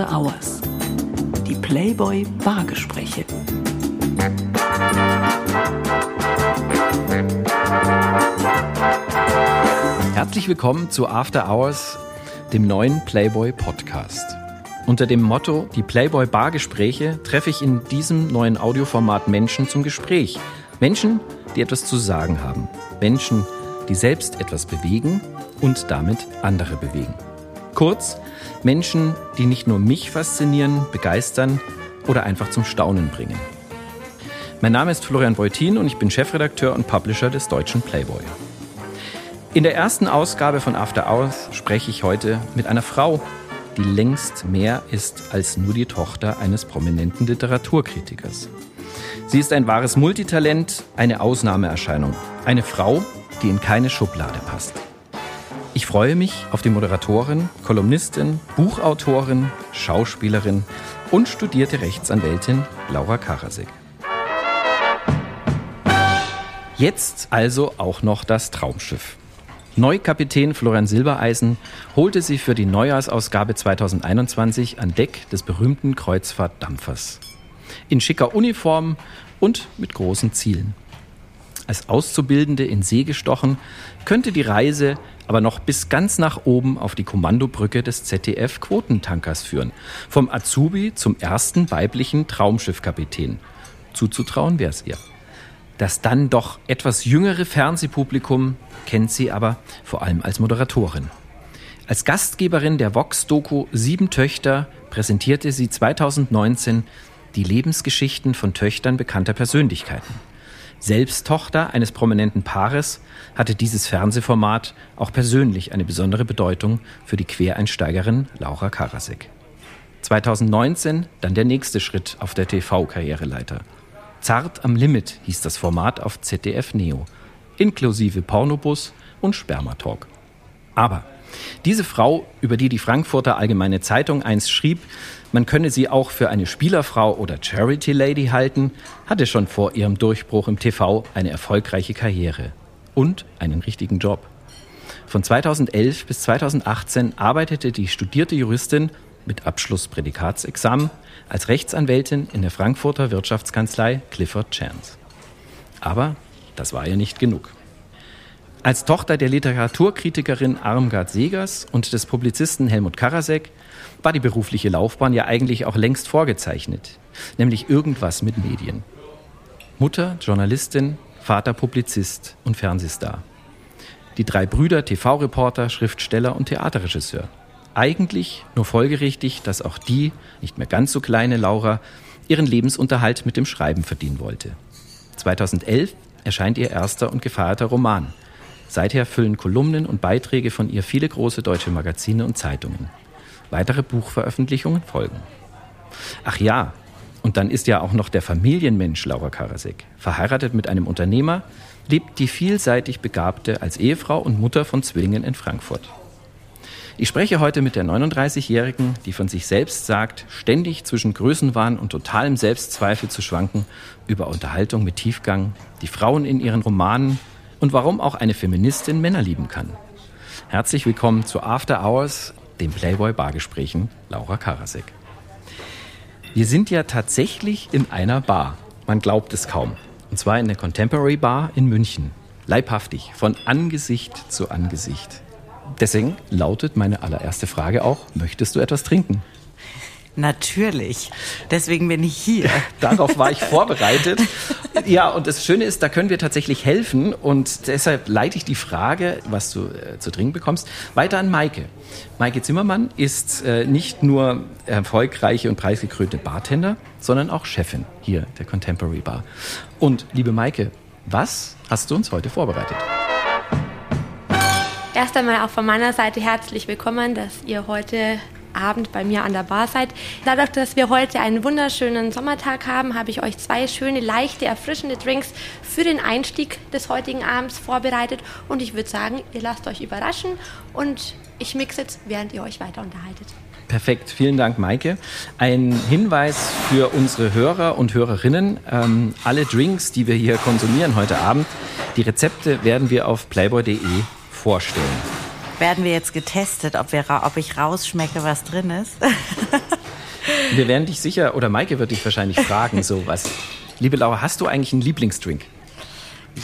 After Hours. Die Playboy Bargespräche. Herzlich willkommen zu After Hours, dem neuen Playboy Podcast. Unter dem Motto Die Playboy Bargespräche treffe ich in diesem neuen Audioformat Menschen zum Gespräch. Menschen, die etwas zu sagen haben. Menschen, die selbst etwas bewegen und damit andere bewegen. Kurz, Menschen, die nicht nur mich faszinieren, begeistern oder einfach zum Staunen bringen. Mein Name ist Florian Beutin und ich bin Chefredakteur und Publisher des deutschen Playboy. In der ersten Ausgabe von After Hours spreche ich heute mit einer Frau, die längst mehr ist als nur die Tochter eines prominenten Literaturkritikers. Sie ist ein wahres Multitalent, eine Ausnahmeerscheinung, eine Frau, die in keine Schublade passt. Ich freue mich auf die Moderatorin, Kolumnistin, Buchautorin, Schauspielerin und studierte Rechtsanwältin Laura Karasek. Jetzt also auch noch das Traumschiff. Neukapitän Florian Silbereisen holte sie für die Neujahrsausgabe 2021 an Deck des berühmten Kreuzfahrtdampfers. In schicker Uniform und mit großen Zielen. Als Auszubildende in See gestochen, könnte die Reise aber noch bis ganz nach oben auf die Kommandobrücke des ZDF-Quotentankers führen. Vom Azubi zum ersten weiblichen Traumschiffkapitän. Zuzutrauen wäre es ihr. Das dann doch etwas jüngere Fernsehpublikum kennt sie aber vor allem als Moderatorin. Als Gastgeberin der Vox-Doku Sieben Töchter präsentierte sie 2019 die Lebensgeschichten von Töchtern bekannter Persönlichkeiten. Selbst Tochter eines prominenten Paares hatte dieses Fernsehformat auch persönlich eine besondere Bedeutung für die Quereinsteigerin Laura Karasek. 2019 dann der nächste Schritt auf der TV-Karriereleiter. Zart am Limit hieß das Format auf ZDF Neo, inklusive Pornobus und Spermatalk. Aber diese Frau, über die die Frankfurter Allgemeine Zeitung einst schrieb, man könne sie auch für eine Spielerfrau oder Charity Lady halten, hatte schon vor ihrem Durchbruch im TV eine erfolgreiche Karriere und einen richtigen Job. Von 2011 bis 2018 arbeitete die studierte Juristin mit Abschlussprädikatsexamen als Rechtsanwältin in der Frankfurter Wirtschaftskanzlei Clifford Chance. Aber das war ihr nicht genug. Als Tochter der Literaturkritikerin Armgard Segers und des Publizisten Helmut Karasek war die berufliche Laufbahn ja eigentlich auch längst vorgezeichnet, nämlich irgendwas mit Medien. Mutter Journalistin, Vater Publizist und Fernsehstar. Die drei Brüder TV-Reporter, Schriftsteller und Theaterregisseur. Eigentlich nur folgerichtig, dass auch die, nicht mehr ganz so kleine Laura, ihren Lebensunterhalt mit dem Schreiben verdienen wollte. 2011 erscheint ihr erster und gefeierter Roman. Seither füllen Kolumnen und Beiträge von ihr viele große deutsche Magazine und Zeitungen. Weitere Buchveröffentlichungen folgen. Ach ja, und dann ist ja auch noch der Familienmensch Laura Karasek. Verheiratet mit einem Unternehmer, lebt die vielseitig Begabte als Ehefrau und Mutter von Zwillingen in Frankfurt. Ich spreche heute mit der 39-Jährigen, die von sich selbst sagt, ständig zwischen Größenwahn und totalem Selbstzweifel zu schwanken, über Unterhaltung mit Tiefgang, die Frauen in ihren Romanen und warum auch eine Feministin Männer lieben kann. Herzlich willkommen zu After Hours, dem Playboy Bargesprächen, Laura Karasek. Wir sind ja tatsächlich in einer Bar. Man glaubt es kaum. Und zwar in der Contemporary Bar in München. Leibhaftig, von Angesicht zu Angesicht. Deswegen lautet meine allererste Frage auch, möchtest du etwas trinken? Natürlich. Deswegen bin ich hier. Darauf war ich vorbereitet. Ja, und das Schöne ist, da können wir tatsächlich helfen. Und deshalb leite ich die Frage, was du äh, zu trinken bekommst, weiter an Maike. Maike Zimmermann ist äh, nicht nur erfolgreiche und preisgekrönte Bartender, sondern auch Chefin hier der Contemporary Bar. Und liebe Maike, was hast du uns heute vorbereitet? Erst einmal auch von meiner Seite herzlich willkommen, dass ihr heute Abend bei mir an der Bar seid. Dadurch, dass wir heute einen wunderschönen Sommertag haben, habe ich euch zwei schöne, leichte, erfrischende Drinks für den Einstieg des heutigen Abends vorbereitet. Und ich würde sagen, ihr lasst euch überraschen und ich mixe jetzt, während ihr euch weiter unterhaltet. Perfekt, vielen Dank, Maike. Ein Hinweis für unsere Hörer und Hörerinnen. Ähm, alle Drinks, die wir hier konsumieren heute Abend, die Rezepte werden wir auf playboy.de vorstellen. Werden wir jetzt getestet, ob, wir, ob ich rausschmecke, was drin ist? Wir werden dich sicher, oder Maike wird dich wahrscheinlich fragen, so was. Liebe Laura, hast du eigentlich einen Lieblingsdrink?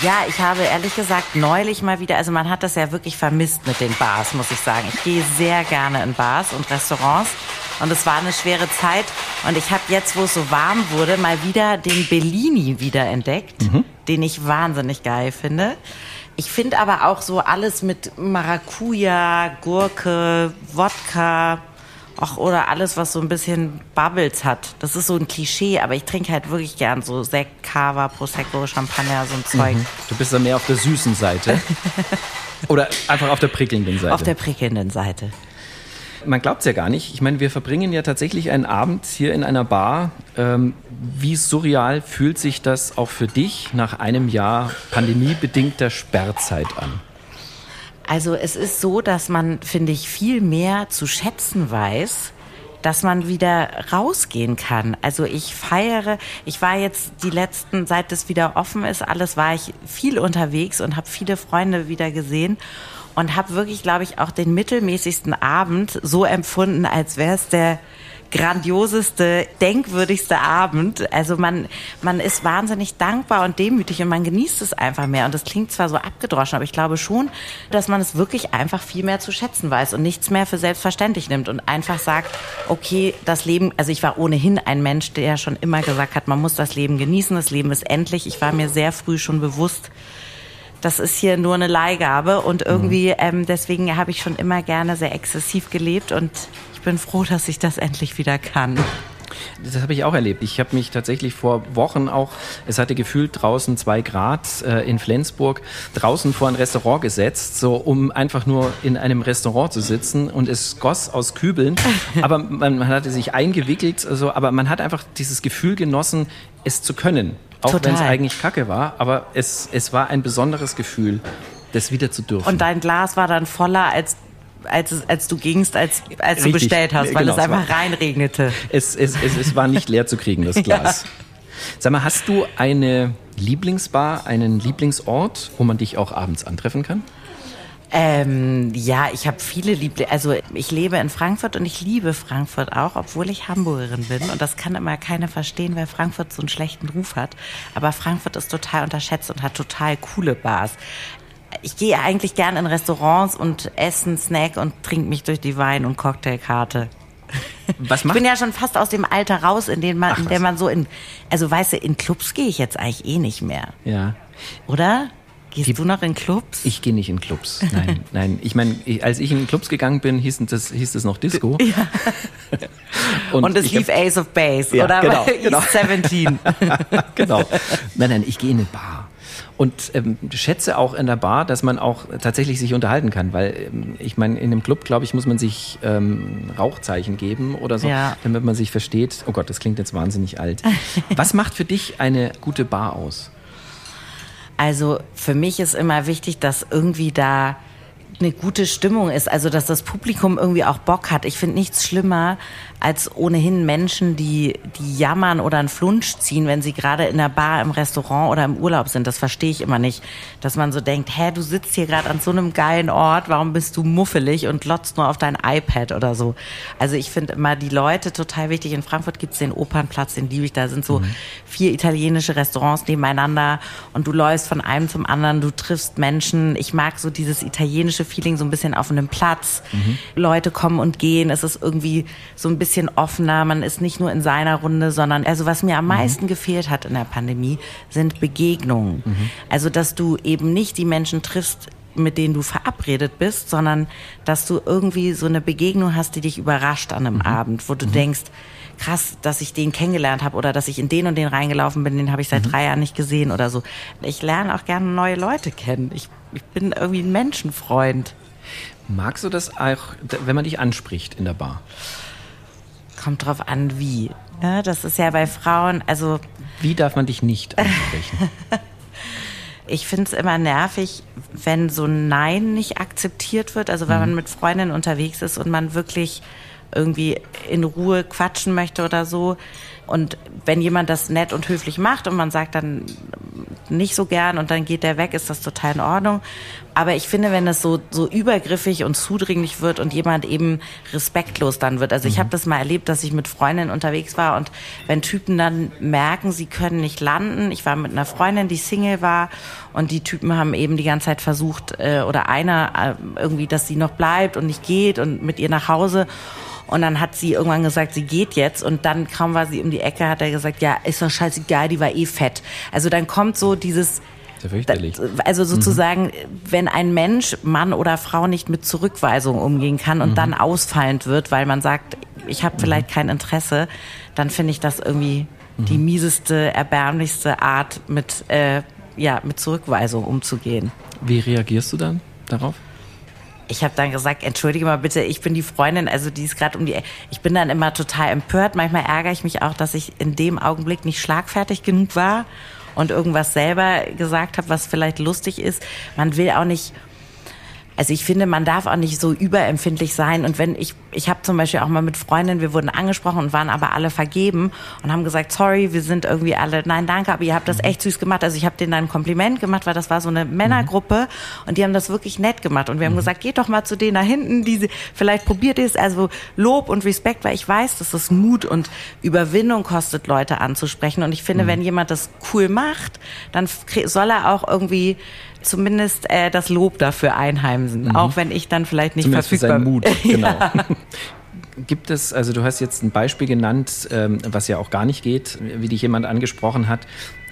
Ja, ich habe ehrlich gesagt neulich mal wieder, also man hat das ja wirklich vermisst mit den Bars, muss ich sagen. Ich gehe sehr gerne in Bars und Restaurants und es war eine schwere Zeit und ich habe jetzt, wo es so warm wurde, mal wieder den Bellini wiederentdeckt, mhm. den ich wahnsinnig geil finde. Ich finde aber auch so alles mit Maracuja, Gurke, Wodka, Ach, oder alles, was so ein bisschen Bubbles hat. Das ist so ein Klischee, aber ich trinke halt wirklich gern so Sekt, Cava, Prosecco, Champagner, so ein Zeug. Mhm. Du bist dann mehr auf der süßen Seite. oder einfach auf der prickelnden Seite. Auf der prickelnden Seite. Man glaubt es ja gar nicht. Ich meine, wir verbringen ja tatsächlich einen Abend hier in einer Bar. Ähm, wie surreal fühlt sich das auch für dich nach einem Jahr pandemiebedingter Sperrzeit an? Also es ist so, dass man, finde ich, viel mehr zu schätzen weiß, dass man wieder rausgehen kann. Also ich feiere, ich war jetzt die letzten, seit es wieder offen ist, alles war ich viel unterwegs und habe viele Freunde wieder gesehen und habe wirklich, glaube ich, auch den mittelmäßigsten Abend so empfunden, als wäre es der grandioseste, denkwürdigste Abend. Also man, man ist wahnsinnig dankbar und demütig und man genießt es einfach mehr. Und das klingt zwar so abgedroschen, aber ich glaube schon, dass man es wirklich einfach viel mehr zu schätzen weiß und nichts mehr für selbstverständlich nimmt und einfach sagt, okay, das Leben, also ich war ohnehin ein Mensch, der schon immer gesagt hat, man muss das Leben genießen, das Leben ist endlich. Ich war mir sehr früh schon bewusst, das ist hier nur eine Leihgabe und irgendwie ähm, deswegen habe ich schon immer gerne sehr exzessiv gelebt und bin froh, dass ich das endlich wieder kann. Das habe ich auch erlebt. Ich habe mich tatsächlich vor Wochen auch, es hatte gefühlt draußen zwei Grad äh, in Flensburg, draußen vor ein Restaurant gesetzt, so um einfach nur in einem Restaurant zu sitzen und es goss aus Kübeln. aber man, man hatte sich eingewickelt, so, aber man hat einfach dieses Gefühl genossen, es zu können. Auch wenn es eigentlich Kacke war, aber es, es war ein besonderes Gefühl, das wieder zu dürfen. Und dein Glas war dann voller, als als, als du gingst, als, als du bestellt hast, weil genau, es einfach reinregnete. Es, es, es, es war nicht leer zu kriegen, das Glas. Ja. Sag mal, hast du eine Lieblingsbar, einen Lieblingsort, wo man dich auch abends antreffen kann? Ähm, ja, ich habe viele Lieblinge. Also ich lebe in Frankfurt und ich liebe Frankfurt auch, obwohl ich Hamburgerin bin. Und das kann immer keiner verstehen, weil Frankfurt so einen schlechten Ruf hat. Aber Frankfurt ist total unterschätzt und hat total coole Bars ich gehe eigentlich gern in Restaurants und esse Snack und trinke mich durch die Wein- und Cocktailkarte. Was macht? Ich bin ja schon fast aus dem Alter raus, in dem man, Ach, in dem man so in, also weißt du, in Clubs gehe ich jetzt eigentlich eh nicht mehr. Ja. Oder? Gehst Die, du noch in Clubs? Ich gehe nicht in Clubs. Nein, nein. Ich meine, als ich in Clubs gegangen bin, hieß das, hieß das noch Disco. Ja. Und, und es lief hab, Ace of Base, ja, oder? Genau, genau. 17. genau. Nein, nein, ich gehe in eine Bar. Und ähm, schätze auch in der Bar, dass man auch tatsächlich sich unterhalten kann, weil ähm, ich meine, in einem Club, glaube ich, muss man sich ähm, Rauchzeichen geben oder so, ja. damit man sich versteht. Oh Gott, das klingt jetzt wahnsinnig alt. Was macht für dich eine gute Bar aus? Also für mich ist immer wichtig, dass irgendwie da eine gute Stimmung ist, also dass das Publikum irgendwie auch Bock hat. Ich finde nichts schlimmer als ohnehin Menschen, die, die jammern oder einen Flunsch ziehen, wenn sie gerade in der Bar, im Restaurant oder im Urlaub sind. Das verstehe ich immer nicht. Dass man so denkt, hä, du sitzt hier gerade an so einem geilen Ort, warum bist du muffelig und lotzt nur auf dein iPad oder so. Also ich finde immer die Leute total wichtig. In Frankfurt gibt es den Opernplatz, den liebe ich. Da sind so mhm. vier italienische Restaurants nebeneinander und du läufst von einem zum anderen, du triffst Menschen. Ich mag so dieses italienische Feeling so ein bisschen auf einem Platz. Mhm. Leute kommen und gehen. Es ist irgendwie so ein bisschen bisschen offener, man ist nicht nur in seiner Runde, sondern also was mir am mhm. meisten gefehlt hat in der Pandemie, sind Begegnungen. Mhm. Also dass du eben nicht die Menschen triffst, mit denen du verabredet bist, sondern dass du irgendwie so eine Begegnung hast, die dich überrascht an einem mhm. Abend, wo du mhm. denkst, krass, dass ich den kennengelernt habe oder dass ich in den und den reingelaufen bin, den habe ich seit mhm. drei Jahren nicht gesehen oder so. Ich lerne auch gerne neue Leute kennen. Ich, ich bin irgendwie ein Menschenfreund. Magst du das auch, wenn man dich anspricht in der Bar? Kommt drauf an, wie. Ne? Das ist ja bei Frauen, also. Wie darf man dich nicht ansprechen? ich finde es immer nervig, wenn so ein Nein nicht akzeptiert wird. Also wenn mhm. man mit Freundinnen unterwegs ist und man wirklich irgendwie in Ruhe quatschen möchte oder so. Und wenn jemand das nett und höflich macht und man sagt dann, nicht so gern und dann geht der weg, ist das total in Ordnung. Aber ich finde, wenn es so, so übergriffig und zudringlich wird und jemand eben respektlos dann wird. Also ich habe das mal erlebt, dass ich mit Freundinnen unterwegs war und wenn Typen dann merken, sie können nicht landen. Ich war mit einer Freundin, die Single war und die Typen haben eben die ganze Zeit versucht, äh, oder einer äh, irgendwie, dass sie noch bleibt und nicht geht und mit ihr nach Hause. Und dann hat sie irgendwann gesagt, sie geht jetzt. Und dann kaum war sie um die Ecke, hat er gesagt, ja, ist doch scheißegal, die war eh fett. Also dann kommt so dieses, fürchterlich. also sozusagen, wenn ein Mensch, Mann oder Frau nicht mit Zurückweisung umgehen kann und dann ausfallend wird, weil man sagt, ich habe vielleicht kein Interesse, dann finde ich das irgendwie die mieseste, erbärmlichste Art, mit, äh, ja, mit Zurückweisung umzugehen. Wie reagierst du dann darauf? Ich habe dann gesagt, entschuldige mal bitte, ich bin die Freundin, also die ist gerade um die. E- Ich bin dann immer total empört. Manchmal ärgere ich mich auch, dass ich in dem Augenblick nicht schlagfertig genug war und irgendwas selber gesagt habe, was vielleicht lustig ist. Man will auch nicht. Also ich finde, man darf auch nicht so überempfindlich sein. Und wenn ich, ich habe zum Beispiel auch mal mit Freundinnen, wir wurden angesprochen und waren aber alle vergeben und haben gesagt, sorry, wir sind irgendwie alle, nein, danke, aber ihr habt das echt süß gemacht. Also ich habe denen dann ein Kompliment gemacht, weil das war so eine Männergruppe und die haben das wirklich nett gemacht. Und wir haben gesagt, geht doch mal zu denen da hinten, die sie, vielleicht probiert ihr es. Also Lob und Respekt, weil ich weiß, dass es Mut und Überwindung kostet, Leute anzusprechen. Und ich finde, wenn jemand das cool macht, dann soll er auch irgendwie zumindest äh, das Lob dafür einheimsen, auch wenn ich dann vielleicht nicht Zumindest verfügbar seinen Mut, bin. genau. Gibt es, also du hast jetzt ein Beispiel genannt, ähm, was ja auch gar nicht geht, wie dich jemand angesprochen hat.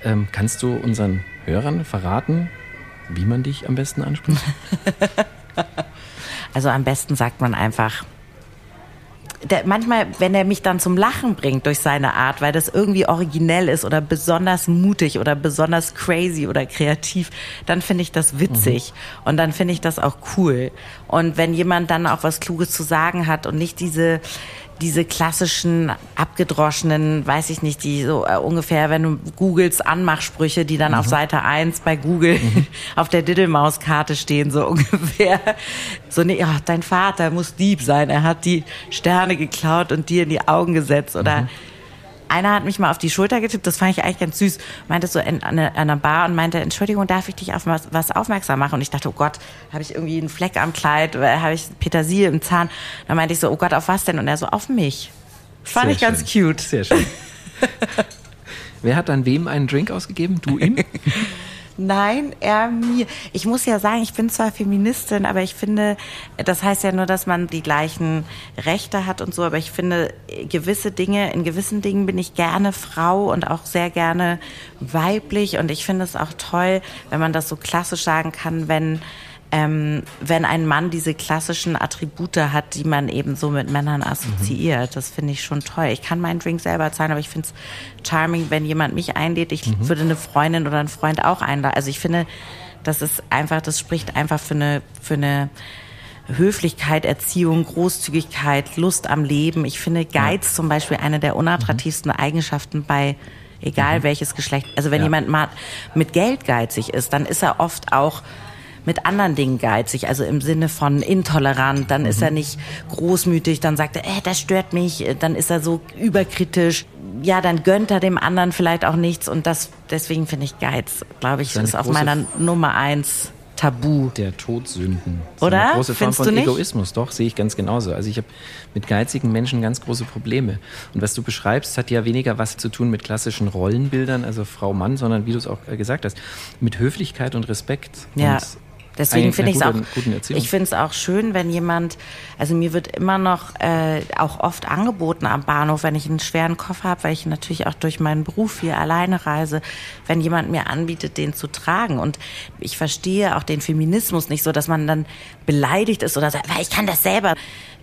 Ähm, kannst du unseren Hörern verraten, wie man dich am besten anspricht? Also am besten sagt man einfach. Der, manchmal, wenn er mich dann zum Lachen bringt durch seine Art, weil das irgendwie originell ist oder besonders mutig oder besonders crazy oder kreativ, dann finde ich das witzig und dann finde ich das auch cool. Und wenn jemand dann auch was Kluges zu sagen hat und nicht diese diese klassischen abgedroschenen, weiß ich nicht, die so äh, ungefähr, wenn du googelst, Anmachsprüche, die dann auf Seite 1 bei Google auf der Diddlemauskarte stehen, so ungefähr. So, nee, ja, dein Vater muss Dieb sein, er hat die Sterne geklaut und dir in die Augen gesetzt oder einer hat mich mal auf die Schulter getippt, das fand ich eigentlich ganz süß, meinte so in, an, einer- an einer Bar und meinte, Entschuldigung, darf ich dich auf was, was aufmerksam machen? Und ich dachte, oh Gott, habe ich irgendwie einen Fleck am Kleid, oder habe ich Petersilie im Zahn? Dann meinte ich so, oh Gott, auf was denn? Und er so, auf mich. Fand Sehr ich ganz schön. cute. Sehr schön. Wer hat dann wem einen Drink ausgegeben? Du ihm? Nein, er mir. Ich muss ja sagen, ich bin zwar Feministin, aber ich finde, das heißt ja nur, dass man die gleichen Rechte hat und so, aber ich finde, gewisse Dinge, in gewissen Dingen bin ich gerne Frau und auch sehr gerne weiblich und ich finde es auch toll, wenn man das so klassisch sagen kann, wenn ähm, wenn ein Mann diese klassischen Attribute hat, die man eben so mit Männern assoziiert. Das finde ich schon toll. Ich kann meinen Drink selber zahlen, aber ich finde es charming, wenn jemand mich einlädt. Ich würde eine Freundin oder einen Freund auch einladen. Also ich finde, das ist einfach, das spricht einfach für eine, für eine Höflichkeit, Erziehung, Großzügigkeit, Lust am Leben. Ich finde Geiz zum Beispiel eine der unattraktivsten Eigenschaften bei egal welches Geschlecht. Also wenn Ja. jemand mal mit Geld geizig ist, dann ist er oft auch mit anderen Dingen geizig, also im Sinne von intolerant, dann ist er nicht großmütig, dann sagt er, äh, das stört mich, dann ist er so überkritisch, ja, dann gönnt er dem anderen vielleicht auch nichts und das, deswegen finde ich Geiz, glaube ich, ist eine ist auf meiner Nummer eins Tabu. Der Todsünden. Oder? Eine große Form Findest von? Egoismus, doch, sehe ich ganz genauso. Also ich habe mit geizigen Menschen ganz große Probleme. Und was du beschreibst, hat ja weniger was zu tun mit klassischen Rollenbildern, also Frau, Mann, sondern wie du es auch äh, gesagt hast, mit Höflichkeit und Respekt. Ja. Und Deswegen finde ich es auch, ich finde es auch schön, wenn jemand, also mir wird immer noch äh, auch oft angeboten am Bahnhof, wenn ich einen schweren Koffer habe, weil ich natürlich auch durch meinen Beruf hier alleine reise, wenn jemand mir anbietet, den zu tragen. Und ich verstehe auch den Feminismus nicht so, dass man dann beleidigt ist oder sagt, weil ich kann das selber.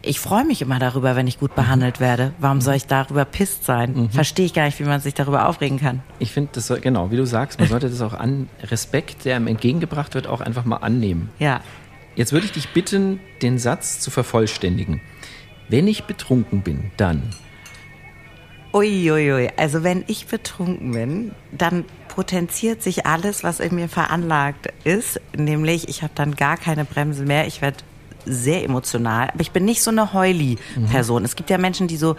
Ich freue mich immer darüber, wenn ich gut behandelt werde. Warum soll ich darüber pisst sein? Verstehe ich gar nicht, wie man sich darüber aufregen kann. Ich finde, das soll, genau, wie du sagst, man sollte das auch an Respekt, der einem entgegengebracht wird, auch einfach mal annehmen. Ja. Jetzt würde ich dich bitten, den Satz zu vervollständigen. Wenn ich betrunken bin, dann. Uiuiui, also wenn ich betrunken bin, dann potenziert sich alles, was in mir veranlagt ist. Nämlich, ich habe dann gar keine Bremse mehr. Ich werde sehr emotional. Aber ich bin nicht so eine Heuli-Person. Es gibt ja Menschen, die so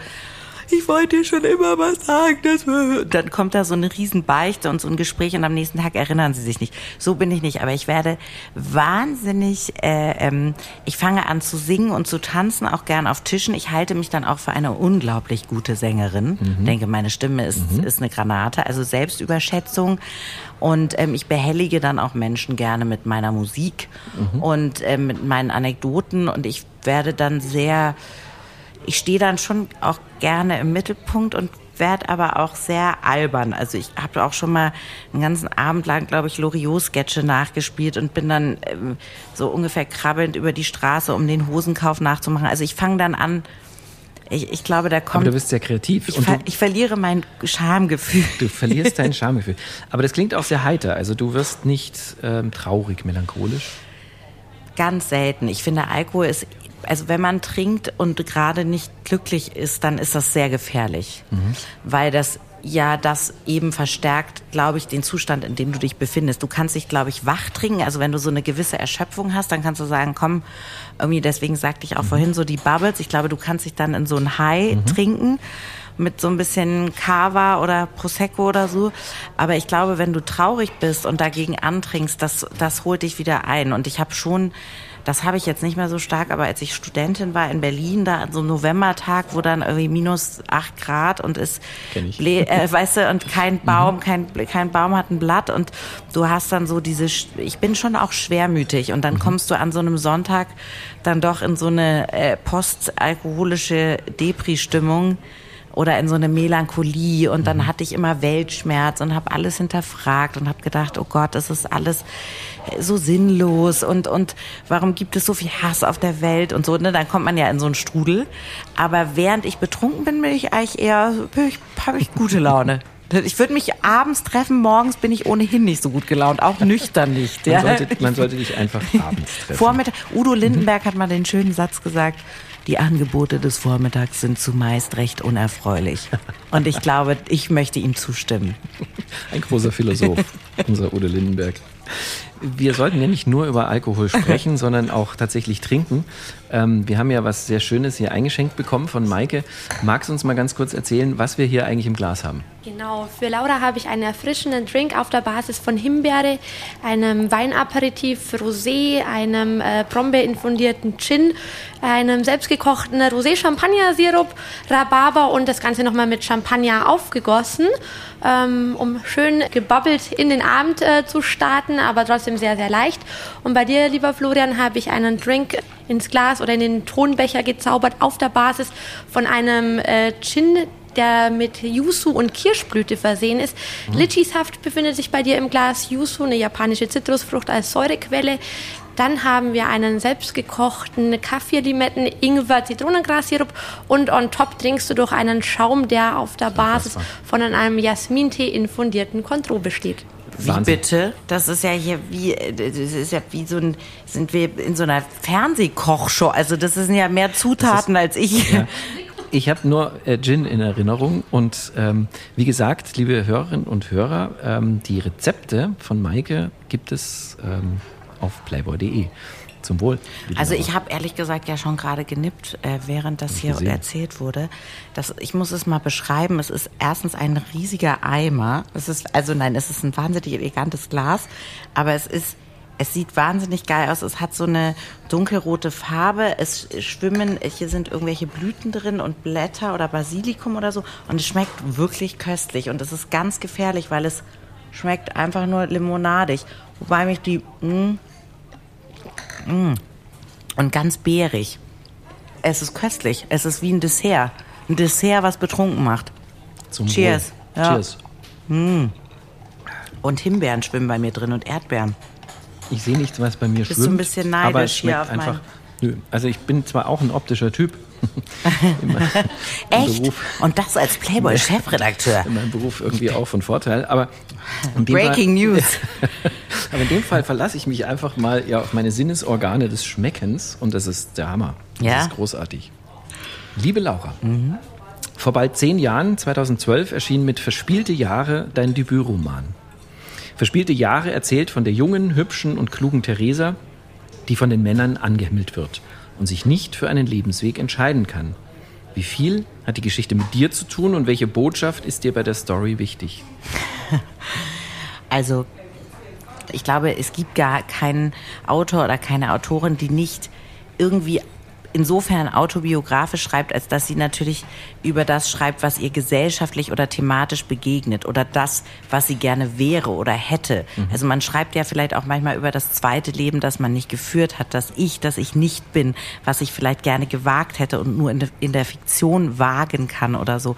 ich wollte dir schon immer was sagen. Das dann kommt da so eine Riesenbeichte und so ein Gespräch und am nächsten Tag erinnern sie sich nicht. So bin ich nicht, aber ich werde wahnsinnig, äh, ähm, ich fange an zu singen und zu tanzen, auch gern auf Tischen. Ich halte mich dann auch für eine unglaublich gute Sängerin. Mhm. Denke, meine Stimme ist, mhm. ist eine Granate. Also Selbstüberschätzung und ähm, ich behellige dann auch Menschen gerne mit meiner Musik mhm. und äh, mit meinen Anekdoten. Und ich werde dann sehr, ich stehe dann schon auch gerne im Mittelpunkt und werde aber auch sehr albern. Also ich habe auch schon mal einen ganzen Abend lang, glaube ich, Loriot-Sketche nachgespielt und bin dann ähm, so ungefähr krabbelnd über die Straße, um den Hosenkauf nachzumachen. Also ich fange dann an, ich, ich glaube, da kommt. Aber du bist sehr kreativ. Ich, ver, ich verliere mein Schamgefühl. Du verlierst dein Schamgefühl. Aber das klingt auch sehr heiter. Also du wirst nicht ähm, traurig, melancholisch. Ganz selten. Ich finde, Alkohol ist also wenn man trinkt und gerade nicht glücklich ist, dann ist das sehr gefährlich, mhm. weil das ja das eben verstärkt, glaube ich, den Zustand, in dem du dich befindest. Du kannst dich, glaube ich, wach trinken. Also wenn du so eine gewisse Erschöpfung hast, dann kannst du sagen, komm, irgendwie, deswegen sagte ich auch mhm. vorhin so die Bubbles. Ich glaube, du kannst dich dann in so ein High mhm. trinken mit so ein bisschen Cava oder Prosecco oder so. Aber ich glaube, wenn du traurig bist und dagegen antrinkst, das, das holt dich wieder ein. Und ich habe schon das habe ich jetzt nicht mehr so stark, aber als ich Studentin war in Berlin, da an so einem Novembertag, wo dann irgendwie minus acht Grad und ist, äh, weißt du, und kein mhm. Baum, kein, kein Baum hat ein Blatt und du hast dann so diese, ich bin schon auch schwermütig und dann mhm. kommst du an so einem Sonntag dann doch in so eine äh, postalkoholische Depri-Stimmung oder in so eine Melancholie und dann mhm. hatte ich immer Weltschmerz und habe alles hinterfragt und habe gedacht, oh Gott, das ist alles so sinnlos und und warum gibt es so viel Hass auf der Welt und so, ne, dann kommt man ja in so einen Strudel, aber während ich betrunken bin, bin ich eigentlich eher habe ich gute Laune. Ich würde mich abends treffen, morgens bin ich ohnehin nicht so gut gelaunt, auch nüchtern nicht. Ja. Man, sollte, man sollte dich einfach abends treffen. Vormittag, Udo Lindenberg hat mal den schönen Satz gesagt, die Angebote des Vormittags sind zumeist recht unerfreulich. Und ich glaube, ich möchte ihm zustimmen. Ein großer Philosoph, unser Udo Lindenberg. Wir sollten ja nicht nur über Alkohol sprechen, sondern auch tatsächlich trinken. Ähm, wir haben ja was sehr Schönes hier eingeschenkt bekommen von Maike. Magst du uns mal ganz kurz erzählen, was wir hier eigentlich im Glas haben? Genau, für Laura habe ich einen erfrischenden Drink auf der Basis von Himbeere, einem Weinaperitif Rosé, einem äh, Brombeerinfundierten Gin, einem selbstgekochten Rosé-Champagner-Sirup, Rhabarber und das Ganze nochmal mit Champagner aufgegossen, ähm, um schön gebabbelt in den Abend äh, zu starten, aber trotzdem sehr, sehr leicht. Und bei dir, lieber Florian, habe ich einen Drink ins Glas oder in den Tonbecher gezaubert auf der Basis von einem äh, Gin, der mit Yuzu und Kirschblüte versehen ist. Mhm. Litchi-Saft befindet sich bei dir im Glas. Yuzu, eine japanische Zitrusfrucht als Säurequelle. Dann haben wir einen selbstgekochten Kaffee-Limetten, Ingwer, Zitronengrassirup und on top trinkst du durch einen Schaum, der auf der Basis von einem Jasmintee infundierten Contro besteht. Wie Wahnsinn. bitte? Das ist ja hier wie, das ist ja wie so ein, sind wir in so einer Fernsehkochshow. Also das sind ja mehr Zutaten als ich. Ja. Ich habe nur äh, Gin in Erinnerung und ähm, wie gesagt, liebe Hörerinnen und Hörer, ähm, die Rezepte von Maike gibt es ähm, auf playboy.de. Zum Wohl. Also ich habe ehrlich gesagt ja schon gerade genippt, äh, während das hier gesehen. erzählt wurde. Das, ich muss es mal beschreiben. Es ist erstens ein riesiger Eimer. Es ist also nein, es ist ein wahnsinnig elegantes Glas, aber es ist es sieht wahnsinnig geil aus. Es hat so eine dunkelrote Farbe. Es schwimmen, hier sind irgendwelche Blüten drin und Blätter oder Basilikum oder so. Und es schmeckt wirklich köstlich. Und es ist ganz gefährlich, weil es schmeckt einfach nur limonadig. Wobei mich die, mh, mm, und ganz beerig. Es ist köstlich. Es ist wie ein Dessert. Ein Dessert, was betrunken macht. Zum Cheers. Ja. Cheers. Mm. Und Himbeeren schwimmen bei mir drin und Erdbeeren. Ich sehe nichts, was bei mir Bist schwimmt. Bist du ein bisschen neidisch aber es schmeckt einfach. Nö. Also ich bin zwar auch ein optischer Typ. Echt? Beruf, Und das als Playboy-Chefredakteur. In meinem Beruf irgendwie auch von Vorteil. Aber Breaking Fall, News. aber in dem Fall verlasse ich mich einfach mal ja, auf meine Sinnesorgane des Schmeckens und das ist der Hammer. Das ja? ist großartig. Liebe Laura, mhm. vor bald zehn Jahren, 2012, erschien mit Verspielte Jahre dein Debütroman. Verspielte Jahre erzählt von der jungen, hübschen und klugen Theresa, die von den Männern angehimmelt wird und sich nicht für einen Lebensweg entscheiden kann. Wie viel hat die Geschichte mit dir zu tun und welche Botschaft ist dir bei der Story wichtig? Also, ich glaube, es gibt gar keinen Autor oder keine Autorin, die nicht irgendwie insofern autobiografisch schreibt, als dass sie natürlich über das schreibt, was ihr gesellschaftlich oder thematisch begegnet oder das, was sie gerne wäre oder hätte. Mhm. Also man schreibt ja vielleicht auch manchmal über das zweite Leben, das man nicht geführt hat, das Ich, das ich nicht bin, was ich vielleicht gerne gewagt hätte und nur in, de, in der Fiktion wagen kann oder so.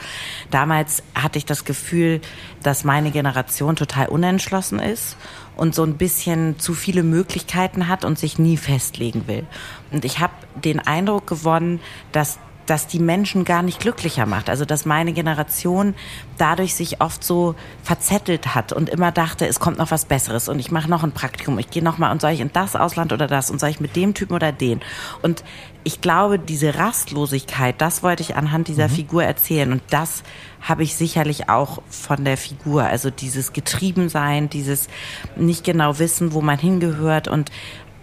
Damals hatte ich das Gefühl, dass meine Generation total unentschlossen ist und so ein bisschen zu viele Möglichkeiten hat und sich nie festlegen will. Und ich habe den Eindruck gewonnen, dass dass die Menschen gar nicht glücklicher macht. Also dass meine Generation dadurch sich oft so verzettelt hat und immer dachte, es kommt noch was Besseres und ich mache noch ein Praktikum, ich gehe noch mal und soll ich in das Ausland oder das und soll ich mit dem Typen oder den. Und ich glaube, diese Rastlosigkeit, das wollte ich anhand dieser mhm. Figur erzählen und das habe ich sicherlich auch von der Figur. Also dieses Getriebensein, dieses nicht genau wissen, wo man hingehört und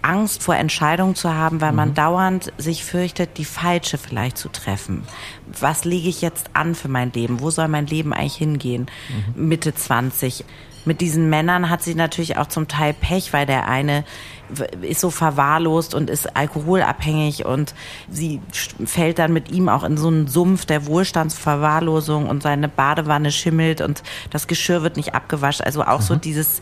Angst vor Entscheidungen zu haben, weil mhm. man dauernd sich fürchtet, die falsche vielleicht zu treffen. Was lege ich jetzt an für mein Leben? Wo soll mein Leben eigentlich hingehen? Mhm. Mitte 20. Mit diesen Männern hat sie natürlich auch zum Teil Pech, weil der eine ist so verwahrlost und ist alkoholabhängig und sie fällt dann mit ihm auch in so einen Sumpf der Wohlstandsverwahrlosung und seine Badewanne schimmelt und das Geschirr wird nicht abgewaschen. Also auch mhm. so dieses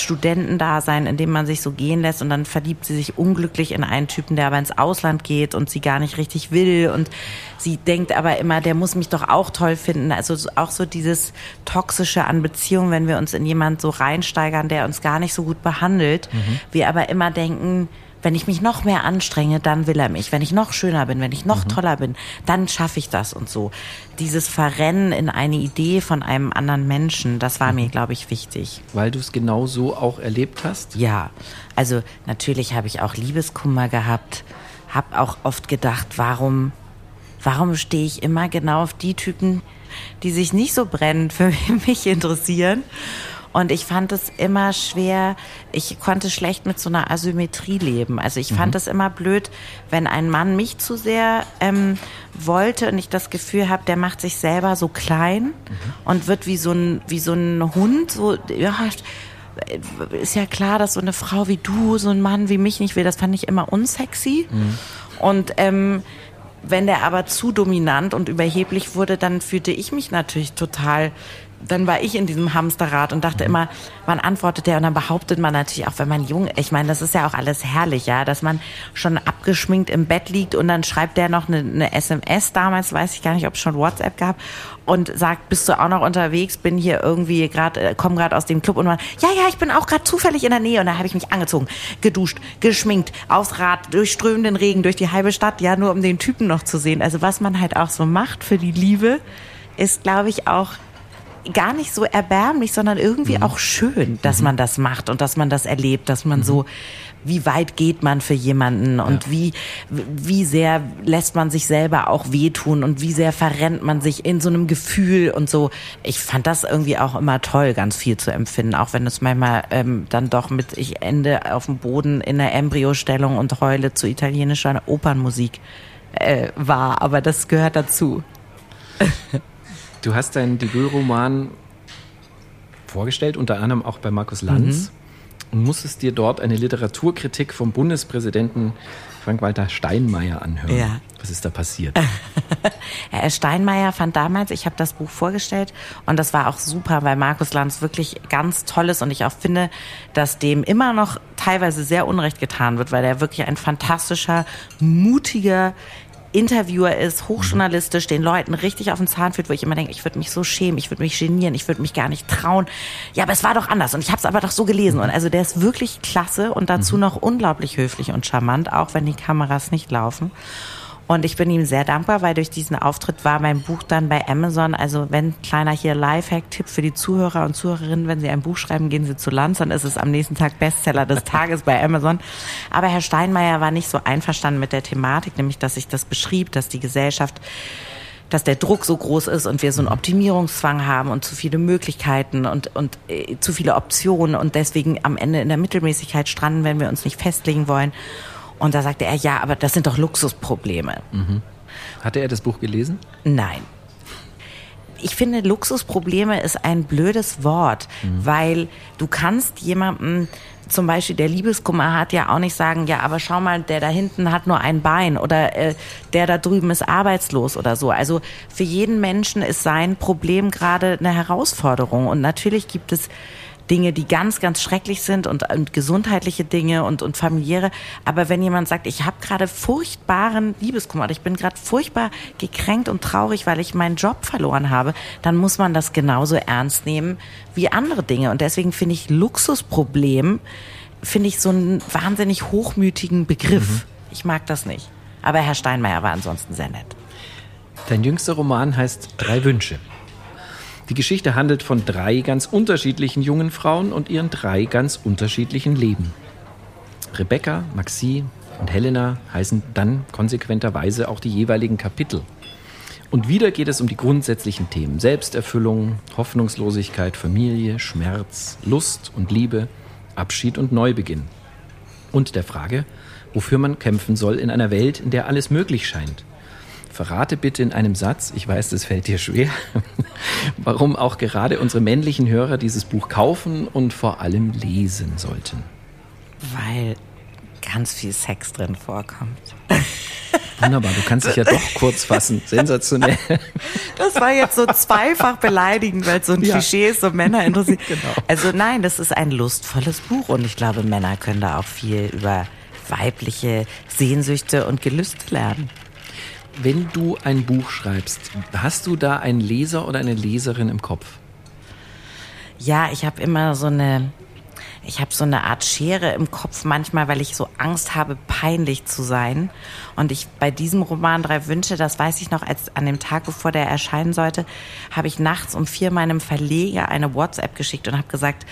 Studentendasein, in dem man sich so gehen lässt und dann verliebt sie sich unglücklich in einen Typen, der aber ins Ausland geht und sie gar nicht richtig will und sie denkt aber immer, der muss mich doch auch toll finden. Also auch so dieses Toxische an Beziehungen, wenn wir uns in jemand so reinsteigern, der uns gar nicht so gut behandelt, mhm. wir aber immer denken, wenn ich mich noch mehr anstrenge, dann will er mich. Wenn ich noch schöner bin, wenn ich noch mhm. toller bin, dann schaffe ich das und so. Dieses Verrennen in eine Idee von einem anderen Menschen, das war mhm. mir, glaube ich, wichtig. Weil du es genau so auch erlebt hast? Ja, also natürlich habe ich auch Liebeskummer gehabt, habe auch oft gedacht, warum, warum stehe ich immer genau auf die Typen, die sich nicht so brennend für mich interessieren und ich fand es immer schwer, ich konnte schlecht mit so einer Asymmetrie leben. Also ich mhm. fand es immer blöd, wenn ein Mann mich zu sehr ähm, wollte und ich das Gefühl habe, der macht sich selber so klein mhm. und wird wie so ein, wie so ein Hund, so, ja, ist ja klar, dass so eine Frau wie du, so ein Mann wie mich nicht will. Das fand ich immer unsexy. Mhm. Und ähm, wenn der aber zu dominant und überheblich wurde, dann fühlte ich mich natürlich total dann war ich in diesem Hamsterrad und dachte immer, man antwortet ja und dann behauptet man natürlich auch, wenn man jung, ich meine, das ist ja auch alles herrlich, ja, dass man schon abgeschminkt im Bett liegt und dann schreibt der noch eine, eine SMS, damals weiß ich gar nicht, ob es schon WhatsApp gab und sagt, bist du auch noch unterwegs, bin hier irgendwie gerade, äh, komm gerade aus dem Club und man, ja, ja, ich bin auch gerade zufällig in der Nähe. Und da habe ich mich angezogen, geduscht, geschminkt, aufs Rad, durch strömenden Regen, durch die halbe Stadt, ja, nur um den Typen noch zu sehen. Also was man halt auch so macht für die Liebe, ist, glaube ich, auch gar nicht so erbärmlich, sondern irgendwie mhm. auch schön, dass mhm. man das macht und dass man das erlebt, dass man mhm. so, wie weit geht man für jemanden und ja. wie, wie sehr lässt man sich selber auch wehtun und wie sehr verrennt man sich in so einem Gefühl und so. Ich fand das irgendwie auch immer toll, ganz viel zu empfinden, auch wenn es manchmal ähm, dann doch mit, ich ende auf dem Boden in der Embryostellung und heule zu italienischer Opernmusik äh, war, aber das gehört dazu. Du hast deinen Debütroman vorgestellt, unter anderem auch bei Markus Lanz, mhm. und musstest dir dort eine Literaturkritik vom Bundespräsidenten Frank-Walter Steinmeier anhören. Ja. Was ist da passiert? Herr Steinmeier fand damals, ich habe das Buch vorgestellt und das war auch super, weil Markus Lanz wirklich ganz toll ist und ich auch finde, dass dem immer noch teilweise sehr unrecht getan wird, weil er wirklich ein fantastischer, mutiger, Interviewer ist, hochjournalistisch, den Leuten richtig auf den Zahn führt, wo ich immer denke, ich würde mich so schämen, ich würde mich genieren, ich würde mich gar nicht trauen. Ja, aber es war doch anders und ich habe es aber doch so gelesen. Und also der ist wirklich klasse und dazu mhm. noch unglaublich höflich und charmant, auch wenn die Kameras nicht laufen. Und ich bin ihm sehr dankbar, weil durch diesen Auftritt war mein Buch dann bei Amazon. Also wenn kleiner hier Lifehack-Tipp für die Zuhörer und Zuhörerinnen, wenn sie ein Buch schreiben, gehen sie zu Lanz, dann ist es am nächsten Tag Bestseller des Tages bei Amazon. Aber Herr Steinmeier war nicht so einverstanden mit der Thematik, nämlich dass ich das beschrieb, dass die Gesellschaft dass der Druck so groß ist und wir so einen Optimierungszwang haben und zu viele Möglichkeiten und, und äh, zu viele Optionen und deswegen am Ende in der Mittelmäßigkeit stranden, wenn wir uns nicht festlegen wollen. Und da sagte er, ja, aber das sind doch Luxusprobleme. Mhm. Hatte er das Buch gelesen? Nein. Ich finde, Luxusprobleme ist ein blödes Wort, mhm. weil du kannst jemandem zum Beispiel der Liebeskummer hat ja auch nicht sagen, ja, aber schau mal, der da hinten hat nur ein Bein oder äh, der da drüben ist arbeitslos oder so. Also für jeden Menschen ist sein Problem gerade eine Herausforderung und natürlich gibt es Dinge, die ganz, ganz schrecklich sind und, und gesundheitliche Dinge und, und familiäre. Aber wenn jemand sagt, ich habe gerade furchtbaren Liebeskummer, ich bin gerade furchtbar gekränkt und traurig, weil ich meinen Job verloren habe, dann muss man das genauso ernst nehmen wie andere Dinge. Und deswegen finde ich Luxusproblem, finde ich so einen wahnsinnig hochmütigen Begriff. Mhm. Ich mag das nicht. Aber Herr Steinmeier war ansonsten sehr nett. Dein jüngster Roman heißt Drei Wünsche. Die Geschichte handelt von drei ganz unterschiedlichen jungen Frauen und ihren drei ganz unterschiedlichen Leben. Rebecca, Maxi und Helena heißen dann konsequenterweise auch die jeweiligen Kapitel. Und wieder geht es um die grundsätzlichen Themen Selbsterfüllung, Hoffnungslosigkeit, Familie, Schmerz, Lust und Liebe, Abschied und Neubeginn. Und der Frage, wofür man kämpfen soll in einer Welt, in der alles möglich scheint. Verrate bitte in einem Satz, ich weiß, das fällt dir schwer, warum auch gerade unsere männlichen Hörer dieses Buch kaufen und vor allem lesen sollten. Weil ganz viel Sex drin vorkommt. Wunderbar, du kannst dich ja doch kurz fassen. Sensationell. Das war jetzt so zweifach beleidigend, weil es so ein ja. Klischee ist, so Männer interessiert. Genau. Also nein, das ist ein lustvolles Buch und ich glaube, Männer können da auch viel über weibliche Sehnsüchte und Gelüste lernen. Wenn du ein Buch schreibst, hast du da einen Leser oder eine Leserin im Kopf? Ja, ich habe immer so eine, ich habe so eine Art Schere im Kopf manchmal, weil ich so Angst habe, peinlich zu sein. Und ich bei diesem Roman Drei Wünsche, das weiß ich noch, als an dem Tag, bevor der erscheinen sollte, habe ich nachts um vier meinem Verleger eine WhatsApp geschickt und habe gesagt,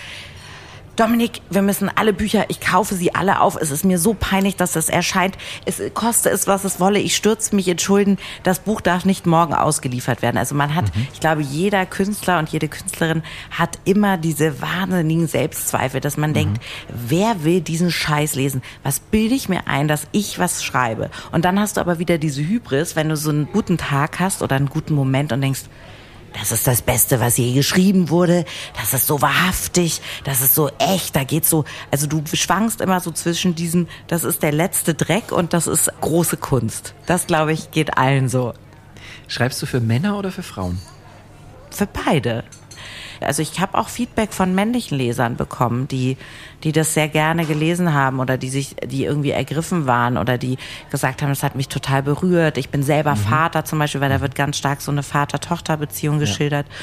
Dominik, wir müssen alle Bücher, ich kaufe sie alle auf. Es ist mir so peinlich, dass das erscheint. Es koste es, was es wolle. Ich stürze mich in Schulden. Das Buch darf nicht morgen ausgeliefert werden. Also man hat, mhm. ich glaube, jeder Künstler und jede Künstlerin hat immer diese wahnsinnigen Selbstzweifel, dass man mhm. denkt, wer will diesen Scheiß lesen? Was bilde ich mir ein, dass ich was schreibe? Und dann hast du aber wieder diese Hybris, wenn du so einen guten Tag hast oder einen guten Moment und denkst, das ist das Beste, was je geschrieben wurde. Das ist so wahrhaftig, das ist so echt, da geht's so, also du schwankst immer so zwischen diesem, das ist der letzte Dreck und das ist große Kunst. Das, glaube ich, geht allen so. Schreibst du für Männer oder für Frauen? Für beide. Also ich habe auch Feedback von männlichen Lesern bekommen, die, die das sehr gerne gelesen haben oder die sich, die irgendwie ergriffen waren oder die gesagt haben, das hat mich total berührt. Ich bin selber mhm. Vater zum Beispiel, weil da wird ganz stark so eine Vater-Tochter-Beziehung geschildert. Ja.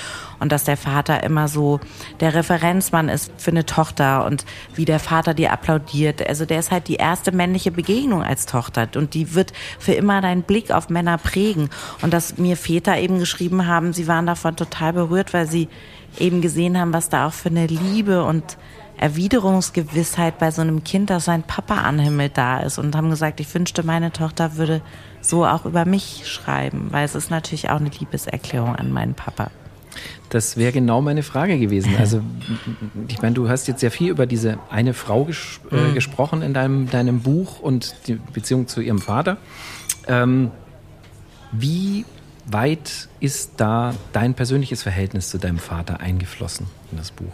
Und dass der Vater immer so der Referenzmann ist für eine Tochter und wie der Vater dir applaudiert. Also der ist halt die erste männliche Begegnung als Tochter und die wird für immer deinen Blick auf Männer prägen. Und dass mir Väter eben geschrieben haben, sie waren davon total berührt, weil sie eben gesehen haben, was da auch für eine Liebe und Erwiderungsgewissheit bei so einem Kind, das sein Papa anhimmelt, da ist und haben gesagt, ich wünschte, meine Tochter würde so auch über mich schreiben, weil es ist natürlich auch eine Liebeserklärung an meinen Papa. Das wäre genau meine Frage gewesen. Also, ich meine, du hast jetzt sehr viel über diese eine Frau ges äh, mhm. gesprochen in deinem, deinem Buch und die Beziehung zu ihrem Vater. Ähm, wie weit ist da dein persönliches Verhältnis zu deinem Vater eingeflossen in das Buch?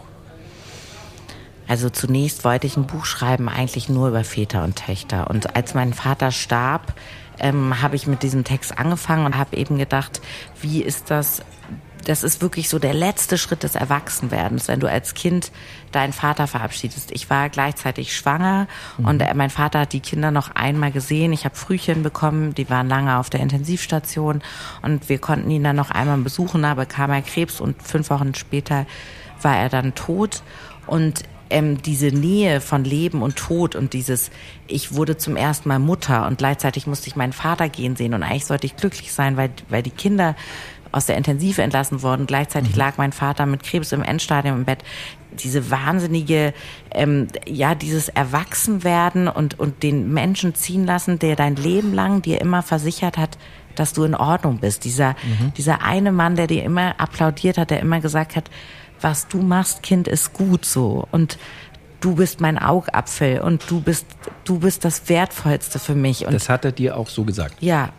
Also zunächst wollte ich ein Buch schreiben, eigentlich nur über Väter und Töchter. Und als mein Vater starb, ähm, habe ich mit diesem Text angefangen und habe eben gedacht, wie ist das das ist wirklich so der letzte Schritt des Erwachsenwerdens, wenn du als Kind deinen Vater verabschiedest. Ich war gleichzeitig schwanger mhm. und mein Vater hat die Kinder noch einmal gesehen. Ich habe Frühchen bekommen, die waren lange auf der Intensivstation und wir konnten ihn dann noch einmal besuchen, da bekam er Krebs und fünf Wochen später war er dann tot. Und ähm, diese Nähe von Leben und Tod und dieses, ich wurde zum ersten Mal Mutter und gleichzeitig musste ich meinen Vater gehen sehen und eigentlich sollte ich glücklich sein, weil, weil die Kinder aus der Intensive entlassen worden. Gleichzeitig mhm. lag mein Vater mit Krebs im Endstadium im Bett. Diese wahnsinnige, ähm, ja, dieses Erwachsenwerden und, und den Menschen ziehen lassen, der dein Leben lang dir immer versichert hat, dass du in Ordnung bist. Dieser, mhm. dieser eine Mann, der dir immer applaudiert hat, der immer gesagt hat, was du machst, Kind, ist gut so. Und du bist mein Augapfel und du bist, du bist das Wertvollste für mich. Und das hat er dir auch so gesagt? Ja,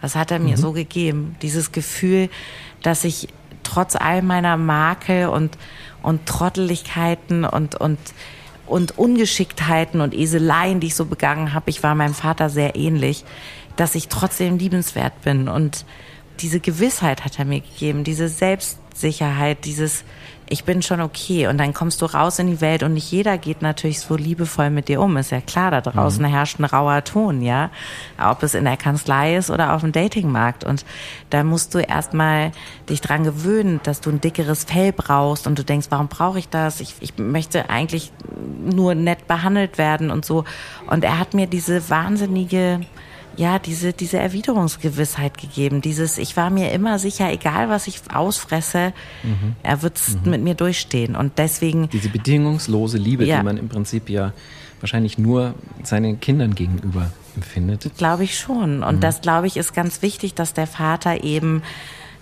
Das hat er mir so gegeben. Dieses Gefühl, dass ich trotz all meiner Makel und, und Trotteligkeiten und, und, und Ungeschicktheiten und Eseleien, die ich so begangen habe, ich war meinem Vater sehr ähnlich, dass ich trotzdem liebenswert bin. Und diese Gewissheit hat er mir gegeben, diese Selbstsicherheit, dieses, ich bin schon okay. Und dann kommst du raus in die Welt und nicht jeder geht natürlich so liebevoll mit dir um. Ist ja klar, da draußen mhm. herrscht ein rauer Ton, ja. Ob es in der Kanzlei ist oder auf dem Datingmarkt. Und da musst du erstmal dich dran gewöhnen, dass du ein dickeres Fell brauchst und du denkst, warum brauche ich das? Ich, ich möchte eigentlich nur nett behandelt werden und so. Und er hat mir diese wahnsinnige ja, diese, diese Erwiderungsgewissheit gegeben. Dieses, ich war mir immer sicher, egal was ich ausfresse, mhm. er wird mhm. mit mir durchstehen. Und deswegen. Diese bedingungslose Liebe, ja. die man im Prinzip ja wahrscheinlich nur seinen Kindern gegenüber empfindet. Glaube ich schon. Und mhm. das, glaube ich, ist ganz wichtig, dass der Vater eben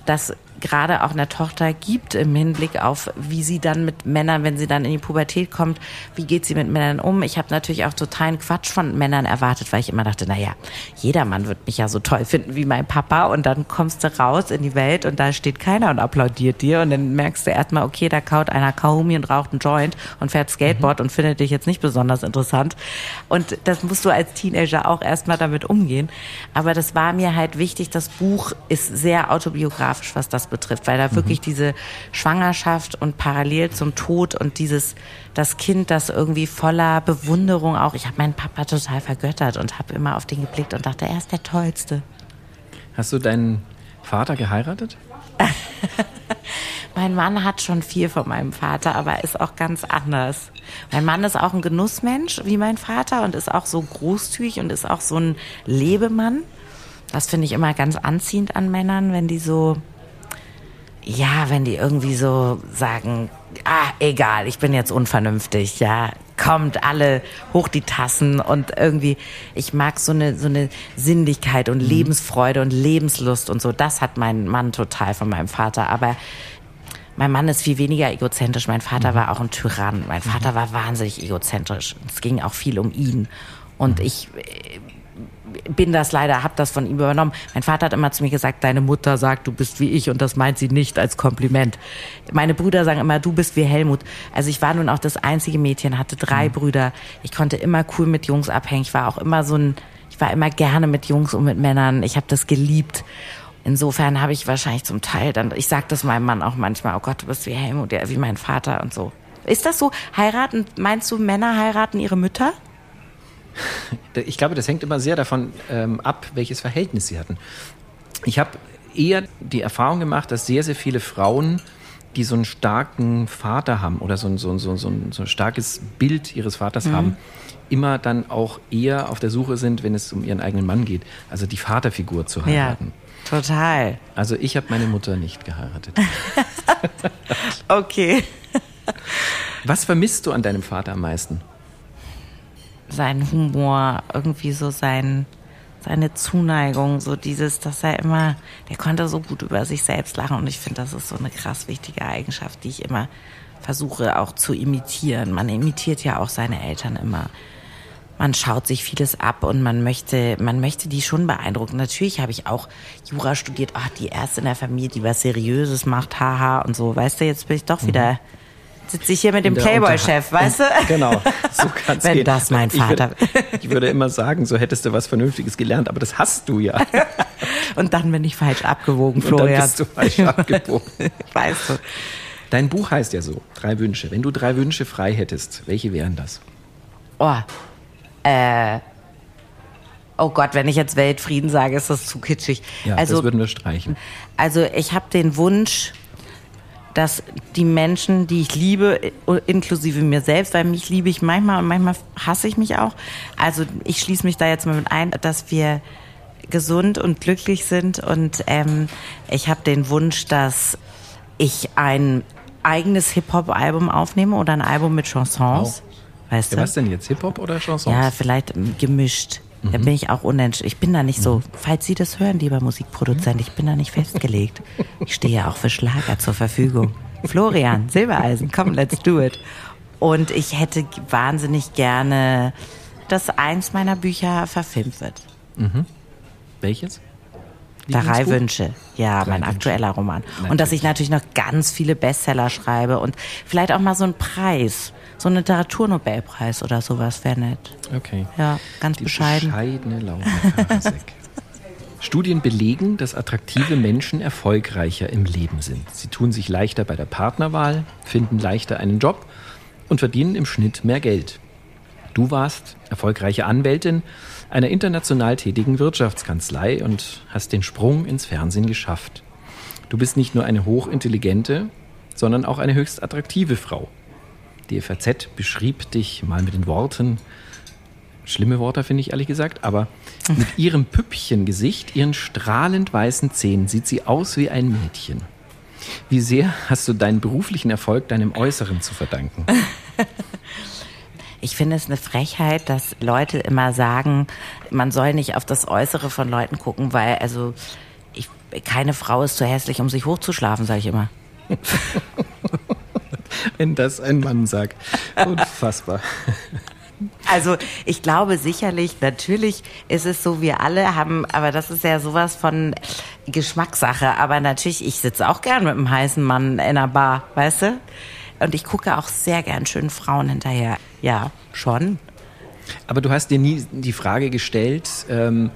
das gerade auch einer Tochter gibt im Hinblick auf, wie sie dann mit Männern, wenn sie dann in die Pubertät kommt, wie geht sie mit Männern um. Ich habe natürlich auch totalen Quatsch von Männern erwartet, weil ich immer dachte, naja, jeder Mann wird mich ja so toll finden wie mein Papa und dann kommst du raus in die Welt und da steht keiner und applaudiert dir und dann merkst du erstmal, okay, da kaut einer Kaumi und raucht einen Joint und fährt Skateboard mhm. und findet dich jetzt nicht besonders interessant und das musst du als Teenager auch erstmal damit umgehen. Aber das war mir halt wichtig, das Buch ist sehr autobiografisch, was das betrifft, weil da mhm. wirklich diese Schwangerschaft und parallel zum Tod und dieses das Kind, das irgendwie voller Bewunderung auch. Ich habe meinen Papa total vergöttert und habe immer auf den geblickt und dachte, er ist der tollste. Hast du deinen Vater geheiratet? mein Mann hat schon viel von meinem Vater, aber ist auch ganz anders. Mein Mann ist auch ein Genussmensch wie mein Vater und ist auch so großzügig und ist auch so ein Lebemann. Das finde ich immer ganz anziehend an Männern, wenn die so ja, wenn die irgendwie so sagen, ah, egal, ich bin jetzt unvernünftig, ja, kommt alle hoch die Tassen und irgendwie, ich mag so eine, so eine Sinnlichkeit und mhm. Lebensfreude und Lebenslust und so. Das hat mein Mann total von meinem Vater. Aber mein Mann ist viel weniger egozentrisch. Mein Vater mhm. war auch ein Tyrann. Mein Vater mhm. war wahnsinnig egozentrisch. Es ging auch viel um ihn. Und mhm. ich bin das leider, habe das von ihm übernommen. Mein Vater hat immer zu mir gesagt, deine Mutter sagt, du bist wie ich und das meint sie nicht als Kompliment. Meine Brüder sagen immer, du bist wie Helmut. Also ich war nun auch das einzige Mädchen, hatte drei mhm. Brüder. Ich konnte immer cool mit Jungs abhängen. Ich war auch immer so ein, ich war immer gerne mit Jungs und mit Männern. Ich habe das geliebt. Insofern habe ich wahrscheinlich zum Teil dann, ich sage das meinem Mann auch manchmal, oh Gott, du bist wie Helmut, wie mein Vater und so. Ist das so? Heiraten, meinst du, Männer heiraten ihre Mütter? Ich glaube, das hängt immer sehr davon ähm, ab, welches Verhältnis sie hatten. Ich habe eher die Erfahrung gemacht, dass sehr, sehr viele Frauen, die so einen starken Vater haben oder so ein, so ein, so ein, so ein starkes Bild ihres Vaters mhm. haben, immer dann auch eher auf der Suche sind, wenn es um ihren eigenen Mann geht. Also die Vaterfigur zu heiraten. Ja, total. Also ich habe meine Mutter nicht geheiratet. okay. Was vermisst du an deinem Vater am meisten? Sein Humor, irgendwie so sein, seine Zuneigung, so dieses, dass er immer, der konnte so gut über sich selbst lachen und ich finde, das ist so eine krass wichtige Eigenschaft, die ich immer versuche auch zu imitieren. Man imitiert ja auch seine Eltern immer. Man schaut sich vieles ab und man möchte, man möchte die schon beeindrucken. Natürlich habe ich auch Jura studiert, ach, die erste in der Familie, die was Seriöses macht, haha und so. Weißt du, jetzt bin ich doch mhm. wieder sitze ich hier mit dem Playboy-Chef, weißt du? Genau, so kann's Wenn gehen. das mein Vater. Ich würde, ich würde, immer sagen, so hättest du was Vernünftiges gelernt, aber das hast du ja. Und dann bin ich falsch abgewogen, Florian. Und dann bist du falsch abgebogen. weißt du. Dein Buch heißt ja so, drei Wünsche. Wenn du drei Wünsche frei hättest, welche wären das? Oh, äh, oh Gott, wenn ich jetzt Weltfrieden sage, ist das zu kitschig. Ja, also, das würden wir streichen. Also ich habe den Wunsch, dass die Menschen, die ich liebe, inklusive mir selbst, weil mich liebe ich manchmal und manchmal hasse ich mich auch. Also ich schließe mich da jetzt mal mit ein, dass wir gesund und glücklich sind und ähm, ich habe den Wunsch, dass ich ein eigenes Hip-Hop-Album aufnehme oder ein Album mit Chansons. Wow. Weißt ja, du? Was denn jetzt, Hip-Hop oder Chansons? Ja, vielleicht gemischt. Mhm. Da bin ich auch unentschlossen. Ich bin da nicht so, falls Sie das hören, lieber Musikproduzent, ich bin da nicht festgelegt. Ich stehe ja auch für Schlager zur Verfügung. Florian, Silbereisen, komm, let's do it. Und ich hätte wahnsinnig gerne, dass eins meiner Bücher verfilmt wird. Mhm. Welches? Drei Wünsche. Ja, Drei mein Wünsche. aktueller Roman. Natürlich. Und dass ich natürlich noch ganz viele Bestseller schreibe und vielleicht auch mal so einen Preis. So einen Literaturnobelpreis oder sowas wäre nett. Okay. Ja, ganz Die bescheiden. Bescheidene Laura Karasek. Studien belegen, dass attraktive Menschen erfolgreicher im Leben sind. Sie tun sich leichter bei der Partnerwahl, finden leichter einen Job und verdienen im Schnitt mehr Geld. Du warst erfolgreiche Anwältin einer international tätigen Wirtschaftskanzlei und hast den Sprung ins Fernsehen geschafft. Du bist nicht nur eine hochintelligente, sondern auch eine höchst attraktive Frau. Die FAZ beschrieb dich mal mit den Worten, schlimme Worte finde ich ehrlich gesagt, aber mit ihrem Püppchengesicht, ihren strahlend weißen Zähnen sieht sie aus wie ein Mädchen. Wie sehr hast du deinen beruflichen Erfolg deinem Äußeren zu verdanken? Ich finde es eine Frechheit, dass Leute immer sagen, man soll nicht auf das Äußere von Leuten gucken, weil also ich, keine Frau ist zu hässlich, um sich hochzuschlafen, sage ich immer. Wenn das ein Mann sagt. Unfassbar. Also ich glaube sicherlich, natürlich ist es so, wir alle haben, aber das ist ja sowas von Geschmackssache. Aber natürlich, ich sitze auch gern mit einem heißen Mann in einer Bar, weißt du? Und ich gucke auch sehr gern schönen Frauen hinterher. Ja, schon. Aber du hast dir nie die Frage gestellt, ähm,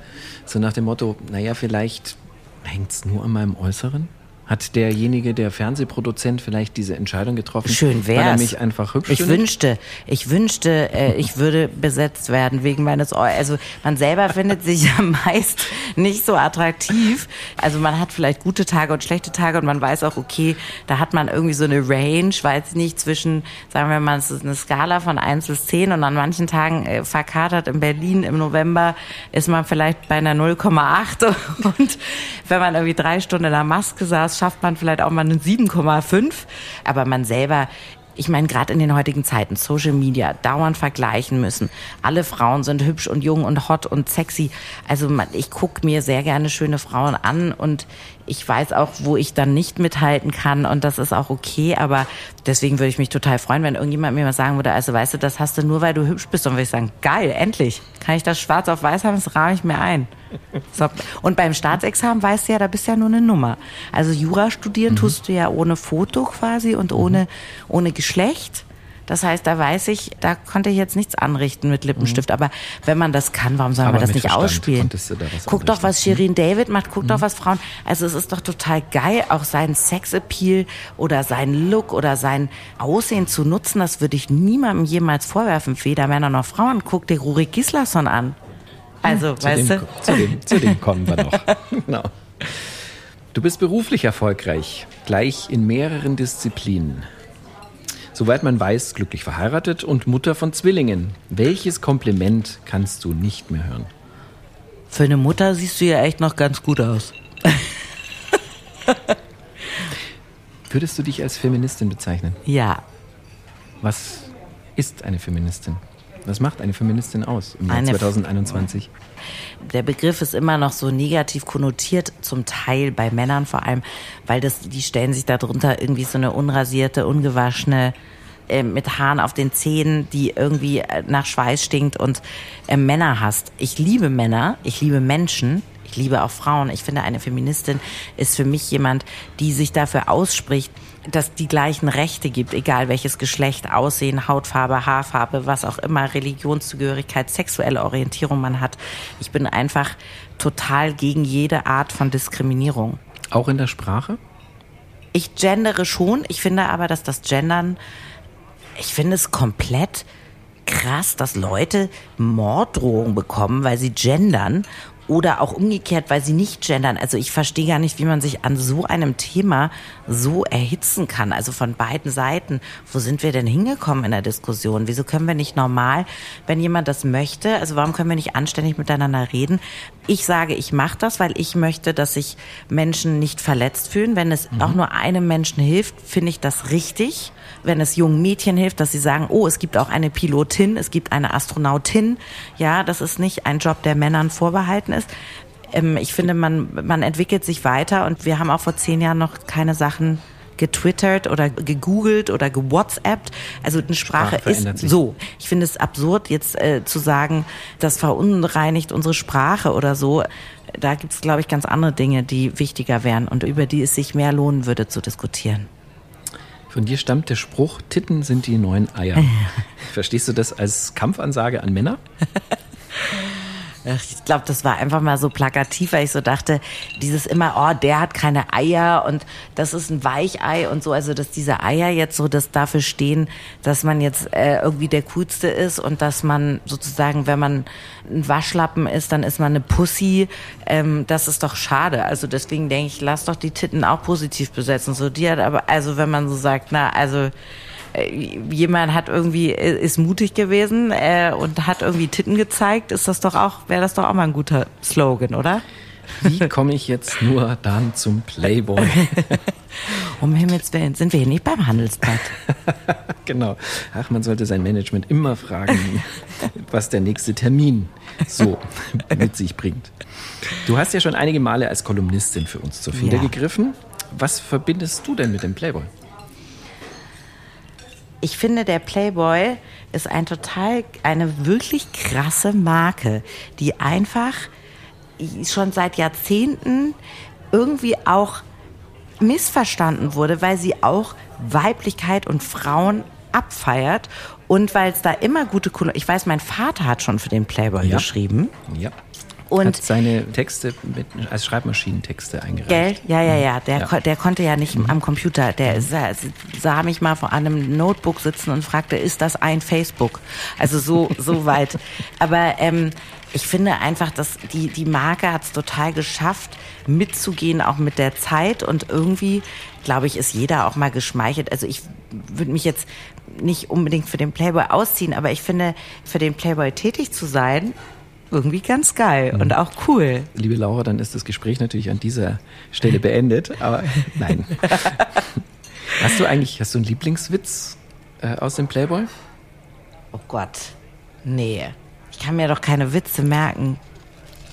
so nach dem Motto, naja, vielleicht hängt es nur an meinem Äußeren? Hat derjenige, der Fernsehproduzent, vielleicht diese Entscheidung getroffen? Schön wär's. Weil er mich einfach hübsch Ich findet? wünschte, ich wünschte, äh, ich würde besetzt werden wegen meines Ohr. Also man selber findet sich ja meist nicht so attraktiv. Also man hat vielleicht gute Tage und schlechte Tage und man weiß auch, okay, da hat man irgendwie so eine Range, weiß nicht, zwischen, sagen wir mal, es ist eine Skala von 1 bis 10 und an manchen Tagen äh, verkatert in Berlin im November ist man vielleicht bei einer 0,8 und wenn man irgendwie drei Stunden in der Maske saß, schafft man vielleicht auch mal einen 7,5. Aber man selber ich meine, gerade in den heutigen Zeiten, Social Media, dauernd vergleichen müssen. Alle Frauen sind hübsch und jung und hot und sexy. Also ich gucke mir sehr gerne schöne Frauen an und ich weiß auch, wo ich dann nicht mithalten kann und das ist auch okay, aber deswegen würde ich mich total freuen, wenn irgendjemand mir mal sagen würde, also weißt du, das hast du nur, weil du hübsch bist und würde ich sagen, geil, endlich, kann ich das schwarz auf weiß haben, das rahme ich mir ein. So. Und beim Staatsexamen weißt du ja, da bist du ja nur eine Nummer. Also Jura studieren mhm. tust du ja ohne Foto quasi und ohne, ohne Geschlecht. Das heißt, da weiß ich, da konnte ich jetzt nichts anrichten mit Lippenstift. Mhm. Aber wenn man das kann, warum soll man das nicht Verstand ausspielen? Guck doch, was Shirin David macht, guck mhm. doch, was Frauen. Also es ist doch total geil, auch seinen Sexappeal oder seinen Look oder sein Aussehen zu nutzen. Das würde ich niemandem jemals vorwerfen, weder Männer noch Frauen. Guck dir Rurik Gislason an. Also, zu weißt dem, du? Zu dem, zu dem kommen wir noch. genau. Du bist beruflich erfolgreich, gleich in mehreren Disziplinen. Soweit man weiß, glücklich verheiratet und Mutter von Zwillingen. Welches Kompliment kannst du nicht mehr hören? Für eine Mutter siehst du ja echt noch ganz gut aus. Würdest du dich als Feministin bezeichnen? Ja. Was ist eine Feministin? Was macht eine Feministin aus im Jahr eine 2021? Der Begriff ist immer noch so negativ konnotiert, zum Teil bei Männern vor allem, weil das, die stellen sich darunter irgendwie so eine unrasierte, ungewaschene, äh, mit Haaren auf den Zähnen, die irgendwie äh, nach Schweiß stinkt und äh, Männer hasst. Ich liebe Männer, ich liebe Menschen, ich liebe auch Frauen. Ich finde, eine Feministin ist für mich jemand, die sich dafür ausspricht, dass die gleichen Rechte gibt, egal welches Geschlecht, Aussehen, Hautfarbe, Haarfarbe, was auch immer, Religionszugehörigkeit, sexuelle Orientierung man hat. Ich bin einfach total gegen jede Art von Diskriminierung. Auch in der Sprache? Ich gendere schon. Ich finde aber, dass das Gendern, ich finde es komplett krass, dass Leute Morddrohungen bekommen, weil sie gendern oder auch umgekehrt, weil sie nicht gendern. Also ich verstehe gar nicht, wie man sich an so einem Thema so erhitzen kann. Also von beiden Seiten. Wo sind wir denn hingekommen in der Diskussion? Wieso können wir nicht normal, wenn jemand das möchte, also warum können wir nicht anständig miteinander reden? Ich sage, ich mache das, weil ich möchte, dass sich Menschen nicht verletzt fühlen. Wenn es mhm. auch nur einem Menschen hilft, finde ich das richtig wenn es jungen Mädchen hilft, dass sie sagen, oh, es gibt auch eine Pilotin, es gibt eine Astronautin. Ja, das ist nicht ein Job, der Männern vorbehalten ist. Ähm, ich finde, man, man entwickelt sich weiter und wir haben auch vor zehn Jahren noch keine Sachen getwittert oder gegoogelt oder gewhatsappt. Also eine Sprache, Sprache ist sich. so. Ich finde es absurd, jetzt äh, zu sagen, das verunreinigt unsere Sprache oder so. Da gibt es, glaube ich, ganz andere Dinge, die wichtiger wären und über die es sich mehr lohnen würde zu diskutieren. Von dir stammt der Spruch, Titten sind die neuen Eier. Verstehst du das als Kampfansage an Männer? Ich glaube, das war einfach mal so plakativ, weil ich so dachte, dieses immer, oh, der hat keine Eier und das ist ein Weichei und so, also dass diese Eier jetzt so das dafür stehen, dass man jetzt äh, irgendwie der coolste ist und dass man sozusagen, wenn man ein Waschlappen ist, dann ist man eine Pussy. Ähm, das ist doch schade. Also deswegen denke ich, lass doch die Titten auch positiv besetzen. So die hat aber, also wenn man so sagt, na, also jemand hat irgendwie äh, ist mutig gewesen äh, und hat irgendwie Titten gezeigt, ist das doch auch wäre das doch auch mal ein guter Slogan, oder? Wie komme ich jetzt nur dann zum Playboy? Um Himmels Willen, sind wir hier nicht beim Handelsblatt? genau. Ach, man sollte sein Management immer fragen, was der nächste Termin so mit sich bringt. Du hast ja schon einige Male als Kolumnistin für uns zur Feder Ja. gegriffen. Was verbindest du denn mit dem Playboy? Ich finde, der Playboy ist ein total, eine wirklich krasse Marke, die einfach schon seit Jahrzehnten irgendwie auch missverstanden wurde, weil sie auch Weiblichkeit und Frauen abfeiert und weil es da immer gute Kolo Ich weiß, mein Vater hat schon für den Playboy Ja. geschrieben. Ja. Und Hat seine Texte mit, als Schreibmaschinentexte eingereicht. Gell? Ja, ja, ja. Der, Ja. ko- der konnte ja nicht am Computer. Der sah, sah mich mal vor einem Notebook sitzen und fragte, ist das ein Facebook? Also so, so weit. Aber ähm, ich finde einfach, dass die, die Marke hat es total geschafft, mitzugehen, auch mit der Zeit. Und irgendwie, glaube ich, ist jeder auch mal geschmeichelt. Also ich würde mich jetzt nicht unbedingt für den Playboy ausziehen, aber ich finde, für den Playboy tätig zu sein, irgendwie ganz geil und auch cool. Liebe Laura, dann ist das Gespräch natürlich an dieser Stelle beendet, aber nein. Hast du eigentlich, hast du einen Lieblingswitz äh, aus dem Playboy? Oh Gott. Nee. Ich kann mir doch keine Witze merken.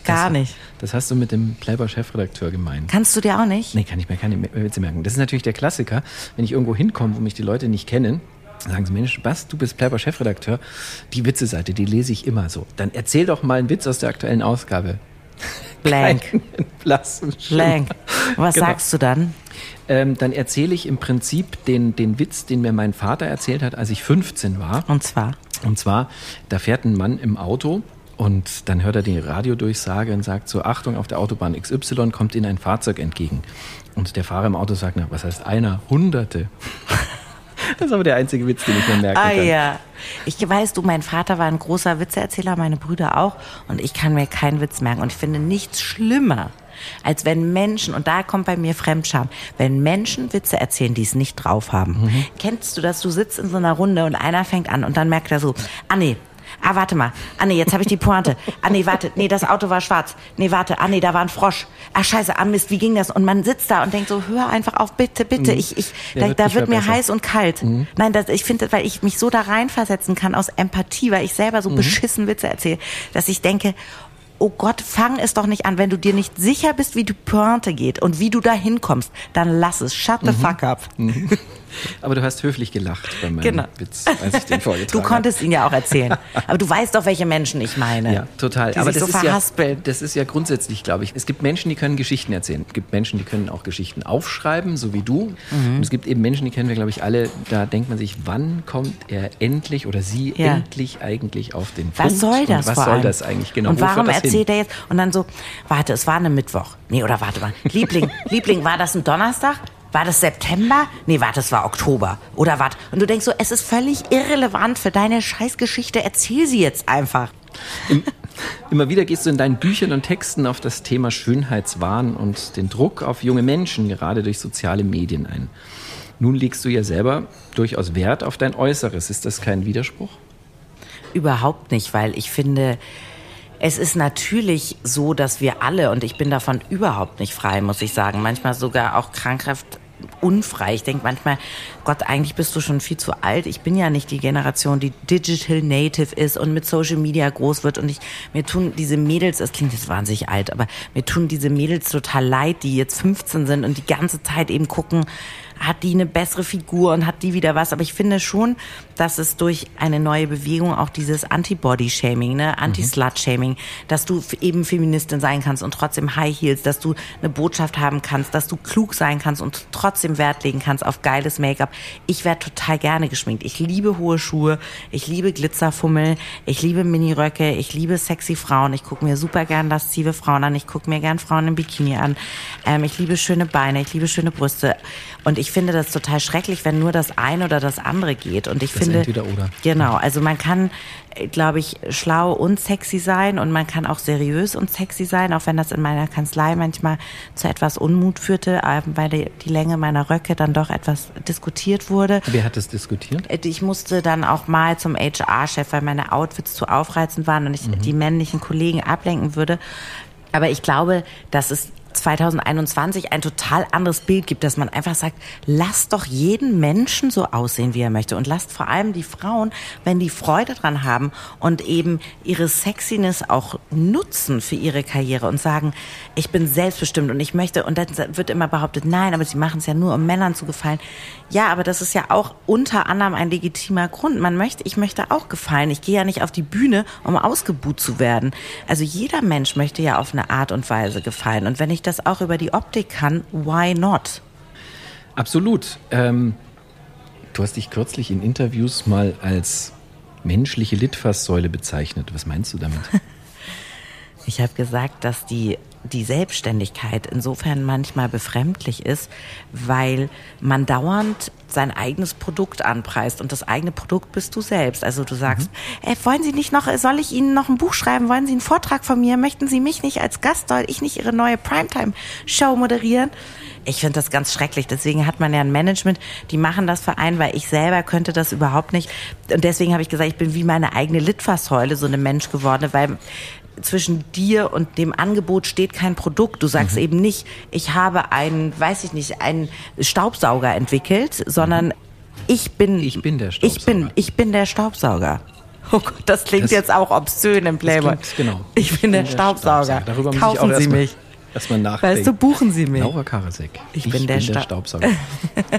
Gar das, nicht. Das hast du mit dem Playboy-Chefredakteur gemeint. Kannst du dir auch nicht? Nee, kann ich mir keine Witze merken. Das ist natürlich der Klassiker. Wenn ich irgendwo hinkomme, wo mich die Leute nicht kennen, sagen sie, Mensch, was, du bist Playboy-Chefredakteur, die Witze-Seite, die lese ich immer so. Dann erzähl doch mal einen Witz aus der aktuellen Ausgabe. Blank. Blank. Was Genau. sagst du dann? Ähm, dann erzähle ich im Prinzip den, den Witz, den mir mein Vater erzählt hat, als ich 15 war. Und zwar? Und zwar, da fährt ein Mann im Auto und dann hört er die Radiodurchsage und sagt so, Achtung, auf der Autobahn XY kommt Ihnen ein Fahrzeug entgegen. Und der Fahrer im Auto sagt, na, was heißt einer? Hunderte. Das ist aber der einzige Witz, den ich mir merken Ah kann. ja. Ich weiß, du, mein Vater war ein großer Witzeerzähler, meine Brüder auch. Und ich kann mir keinen Witz merken. Und ich finde nichts schlimmer, als wenn Menschen, und da kommt bei mir Fremdscham, wenn Menschen Witze erzählen, die es nicht drauf haben. Mhm. Kennst du das? Du sitzt in so einer Runde und einer fängt an und dann merkt er so, ah nee, Ah, warte mal. Ah, nee, jetzt habe ich die Pointe. Ah, nee, warte. Nee, das Auto war schwarz. Nee, warte. Ah, nee, da war ein Frosch. Ah, scheiße. Ah, Mist, wie ging das? Und man sitzt da und denkt so, hör einfach auf, bitte, bitte. Ich, ich, Ja, da, wird da wird mir besser. heiß und kalt. Nein, das, ich finde, weil ich mich so da reinversetzen kann aus Empathie, weil ich selber so beschissen Witze erzähle, dass ich denke, oh Gott, fang es doch nicht an. Wenn du dir nicht sicher bist, wie die Pointe geht und wie du da hinkommst, dann lass es. Shut the fuck up. Aber du hast höflich gelacht bei meinem Genau. Witz, als ich den vorgetragen Du konntest ihn ja auch erzählen. Aber du weißt doch, welche Menschen ich meine. Ja, total. Die Aber sich das so ist ja, verhaspeln. das ist ja grundsätzlich, glaube ich. Es gibt Menschen, die können Geschichten erzählen. Es gibt Menschen, die können auch Geschichten aufschreiben, so wie du. Mhm. Und es gibt eben Menschen, die kennen wir, glaube ich, alle. Da denkt man sich, wann kommt er endlich oder sie Ja. endlich eigentlich auf den Was Punkt? soll das Und was vor soll allem? das eigentlich genau? Und warum das hin? Erzählt er jetzt? Und dann so, warte, es war eine Mittwoch. Nee, oder warte mal. Liebling, Liebling, war das ein Donnerstag? War das September? Nee, warte, es war Oktober. Oder warte. Und du denkst so, es ist völlig irrelevant für deine Scheißgeschichte. Erzähl sie jetzt einfach. Immer wieder gehst du in deinen Büchern und Texten auf das Thema Schönheitswahn und den Druck auf junge Menschen, gerade durch soziale Medien ein. Nun legst du ja selber durchaus Wert auf dein Äußeres. Ist das kein Widerspruch? Überhaupt nicht, weil ich finde, es ist natürlich so, dass wir alle, und ich bin davon überhaupt nicht frei, muss ich sagen, manchmal sogar auch krankhaft unfrei. Ich denke manchmal, Gott, eigentlich bist du schon viel zu alt. Ich bin ja nicht die Generation, die digital native ist und mit Social Media groß wird. Und ich, mir tun diese Mädels, es klingt jetzt wahnsinnig alt, aber mir tun diese Mädels total leid, die jetzt 15 sind und die ganze Zeit eben gucken, hat die eine bessere Figur und hat die wieder was. Aber ich finde schon, dass es durch eine neue Bewegung auch dieses Anti-Body-Shaming, ne, Anti-Slut-Shaming, dass du eben Feministin sein kannst und trotzdem High Heels, dass du eine Botschaft haben kannst, dass du klug sein kannst und trotzdem Wert legen kannst auf geiles Make-up. Ich werde total gerne geschminkt. Ich liebe hohe Schuhe, ich liebe Glitzerfummel, ich liebe Miniröcke, ich liebe sexy Frauen. Ich gucke mir super gern laszive Frauen an, ich gucke mir gern Frauen im Bikini an. Ähm, ich liebe schöne Beine, ich liebe schöne Brüste. Und ich finde das total schrecklich, wenn nur das eine oder das andere geht. Und ich Das finde, entweder oder. genau, also man kann, glaube ich, schlau und sexy sein und man kann auch seriös und sexy sein, auch wenn das in meiner Kanzlei manchmal zu etwas Unmut führte, äh, weil die, die Länge meiner Röcke dann doch etwas diskutiert wurde. Wer hat das diskutiert? Äh, Ich musste dann auch mal zum HR-Chef, weil meine Outfits zu aufreizend waren und ich die männlichen Kollegen ablenken würde. Aber ich glaube, dass es 2021 ein total anderes Bild gibt, dass man einfach sagt, lasst doch jeden Menschen so aussehen, wie er möchte und lasst vor allem die Frauen, wenn die Freude dran haben und eben ihre Sexiness auch nutzen für ihre Karriere und sagen, ich bin selbstbestimmt und ich möchte und dann wird immer behauptet, nein, aber sie machen es ja nur, um Männern zu gefallen. Ja, aber das ist ja auch unter anderem ein legitimer Grund. Man möchte, ich möchte auch gefallen. Ich gehe ja nicht auf die Bühne, um ausgebuht zu werden. Also jeder Mensch möchte ja auf eine Art und Weise gefallen. Und wenn ich das auch über die Optik kann, why not? Absolut. Ähm, du hast dich kürzlich in Interviews mal als menschliche Litfaßsäule bezeichnet. Was meinst du damit? Ich habe gesagt, dass die, die Selbstständigkeit insofern manchmal befremdlich ist, weil man dauernd sein eigenes Produkt anpreist und das eigene Produkt bist du selbst. Also du sagst, Mhm. äh, wollen Sie nicht noch, soll ich Ihnen noch ein Buch schreiben? Wollen Sie einen Vortrag von mir? Möchten Sie mich nicht als Gast, soll ich nicht Ihre neue Primetime-Show moderieren? Ich finde das ganz schrecklich. Deswegen hat man ja ein Management, die machen das für einen, weil ich selber könnte das überhaupt nicht. Und deswegen habe ich gesagt, ich bin wie meine eigene Litfaßsäule so eine Mensch geworden, weil zwischen dir und dem Angebot steht kein Produkt. Du sagst Mhm. eben nicht, ich habe einen, weiß ich nicht, einen Staubsauger entwickelt, sondern ich bin, Mhm. Ich bin der Ich bin, Staubsauger. ich bin der Staubsauger. Oh Gott, das klingt Das- jetzt auch obszön im Playboy. klingt- genau. Ich, bin der Staubsauger. Darüber muss Kaufen ich auch Sie mich. Erstmal nachdenken. Weißt du, buchen Sie mich. Laura Karasek. Ich bin der Sta- Staubsauger.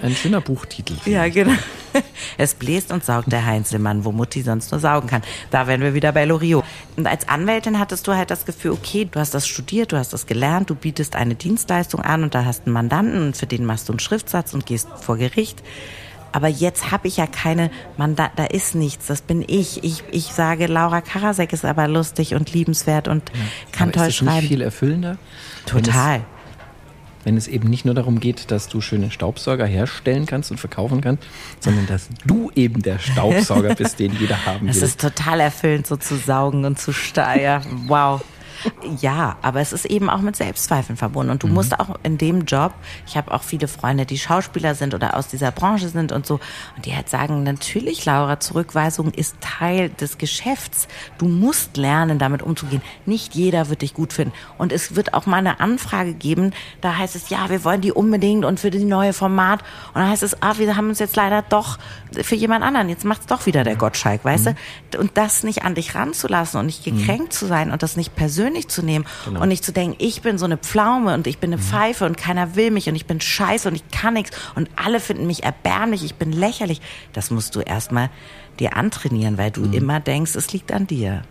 Ein schöner Buchtitel. Ja, ich. genau. Es bläst und saugt der Heinzelmann, wo Mutti sonst nur saugen kann. Da wären wir wieder bei Loriot. Und als Anwältin hattest du halt das Gefühl, okay, du hast das studiert, du hast das gelernt, du bietest eine Dienstleistung an und da hast einen Mandanten und für den machst du einen Schriftsatz und gehst vor Gericht. Aber jetzt habe ich ja keine Mandat, da ist nichts, das bin ich. Ich, ich sage, Laura Karasek ist aber lustig und liebenswert und kann Aber toll ist das nicht schreiben. viel erfüllender? Total. wenn es eben nicht nur darum geht, dass du schöne Staubsauger herstellen kannst und verkaufen kannst, sondern dass du eben der Staubsauger bist, den jeder haben Es will. ist total erfüllend, so zu saugen und zu steuern. Wow. Ja, aber es ist eben auch mit Selbstzweifeln verbunden. Und du musst auch in dem Job, ich habe auch viele Freunde, die Schauspieler sind oder aus dieser Branche sind und so, und die halt sagen, natürlich, Laura, Zurückweisung ist Teil des Geschäfts. Du musst lernen, damit umzugehen. Nicht jeder wird dich gut finden. Und es wird auch mal eine Anfrage geben, da heißt es, ja, wir wollen die unbedingt und für die neue Format. Und dann heißt es, ah, wir haben uns jetzt leider doch für jemand anderen, jetzt macht's doch wieder der Gottschalk, weißt du? Und das nicht an dich ranzulassen und nicht gekränkt zu sein und das nicht persönlich zu nehmen und nicht zu denken, ich bin so eine Pflaume und ich bin eine Pfeife und keiner will mich und ich bin scheiße und ich kann nichts und alle finden mich erbärmlich, ich bin lächerlich. Das musst du erstmal dir antrainieren, weil du immer denkst, es liegt an dir.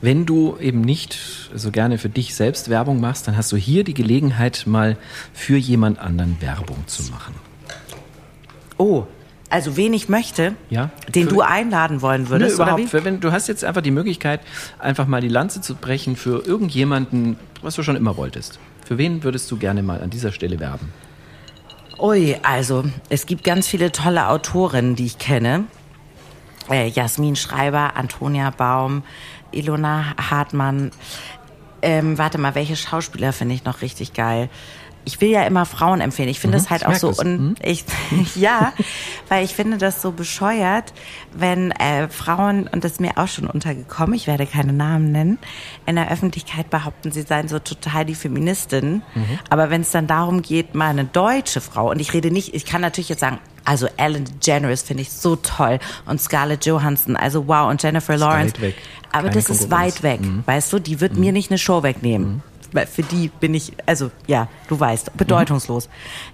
Wenn du eben nicht so gerne für dich selbst Werbung machst, dann hast du hier die Gelegenheit, mal für jemand anderen Werbung zu machen. Oh, also wen ich möchte, Ja. den du einladen wollen Nö, würdest, oder überhaupt. wenn, du hast jetzt einfach die Möglichkeit, einfach mal die Lanze zu brechen für irgendjemanden, was du schon immer wolltest. Für wen würdest du gerne mal an dieser Stelle werben? Ui, also es gibt ganz viele tolle Autorinnen, die ich kenne. Äh, Jasmin Schreiber, Antonia Baum, Ilona Hartmann. Ähm, warte mal, welche Schauspieler finde ich noch richtig geil? Ich will ja immer Frauen empfehlen. Ich finde es halt ich auch so das. un ich ja, weil ich finde das so bescheuert, wenn äh, Frauen und das ist mir auch schon untergekommen. Ich werde keine Namen nennen. In der Öffentlichkeit behaupten, sie seien so total die Feministin, aber wenn es dann darum geht, mal eine deutsche Frau und ich rede nicht, ich kann natürlich jetzt sagen, also Ellen DeGeneres finde ich so toll und Scarlett Johansson, also wow und Jennifer Lawrence. weit weg. Aber Keine das ist weit weg, weißt du? Die wird mir nicht eine Show wegnehmen. Für die bin ich, also ja, du weißt, bedeutungslos.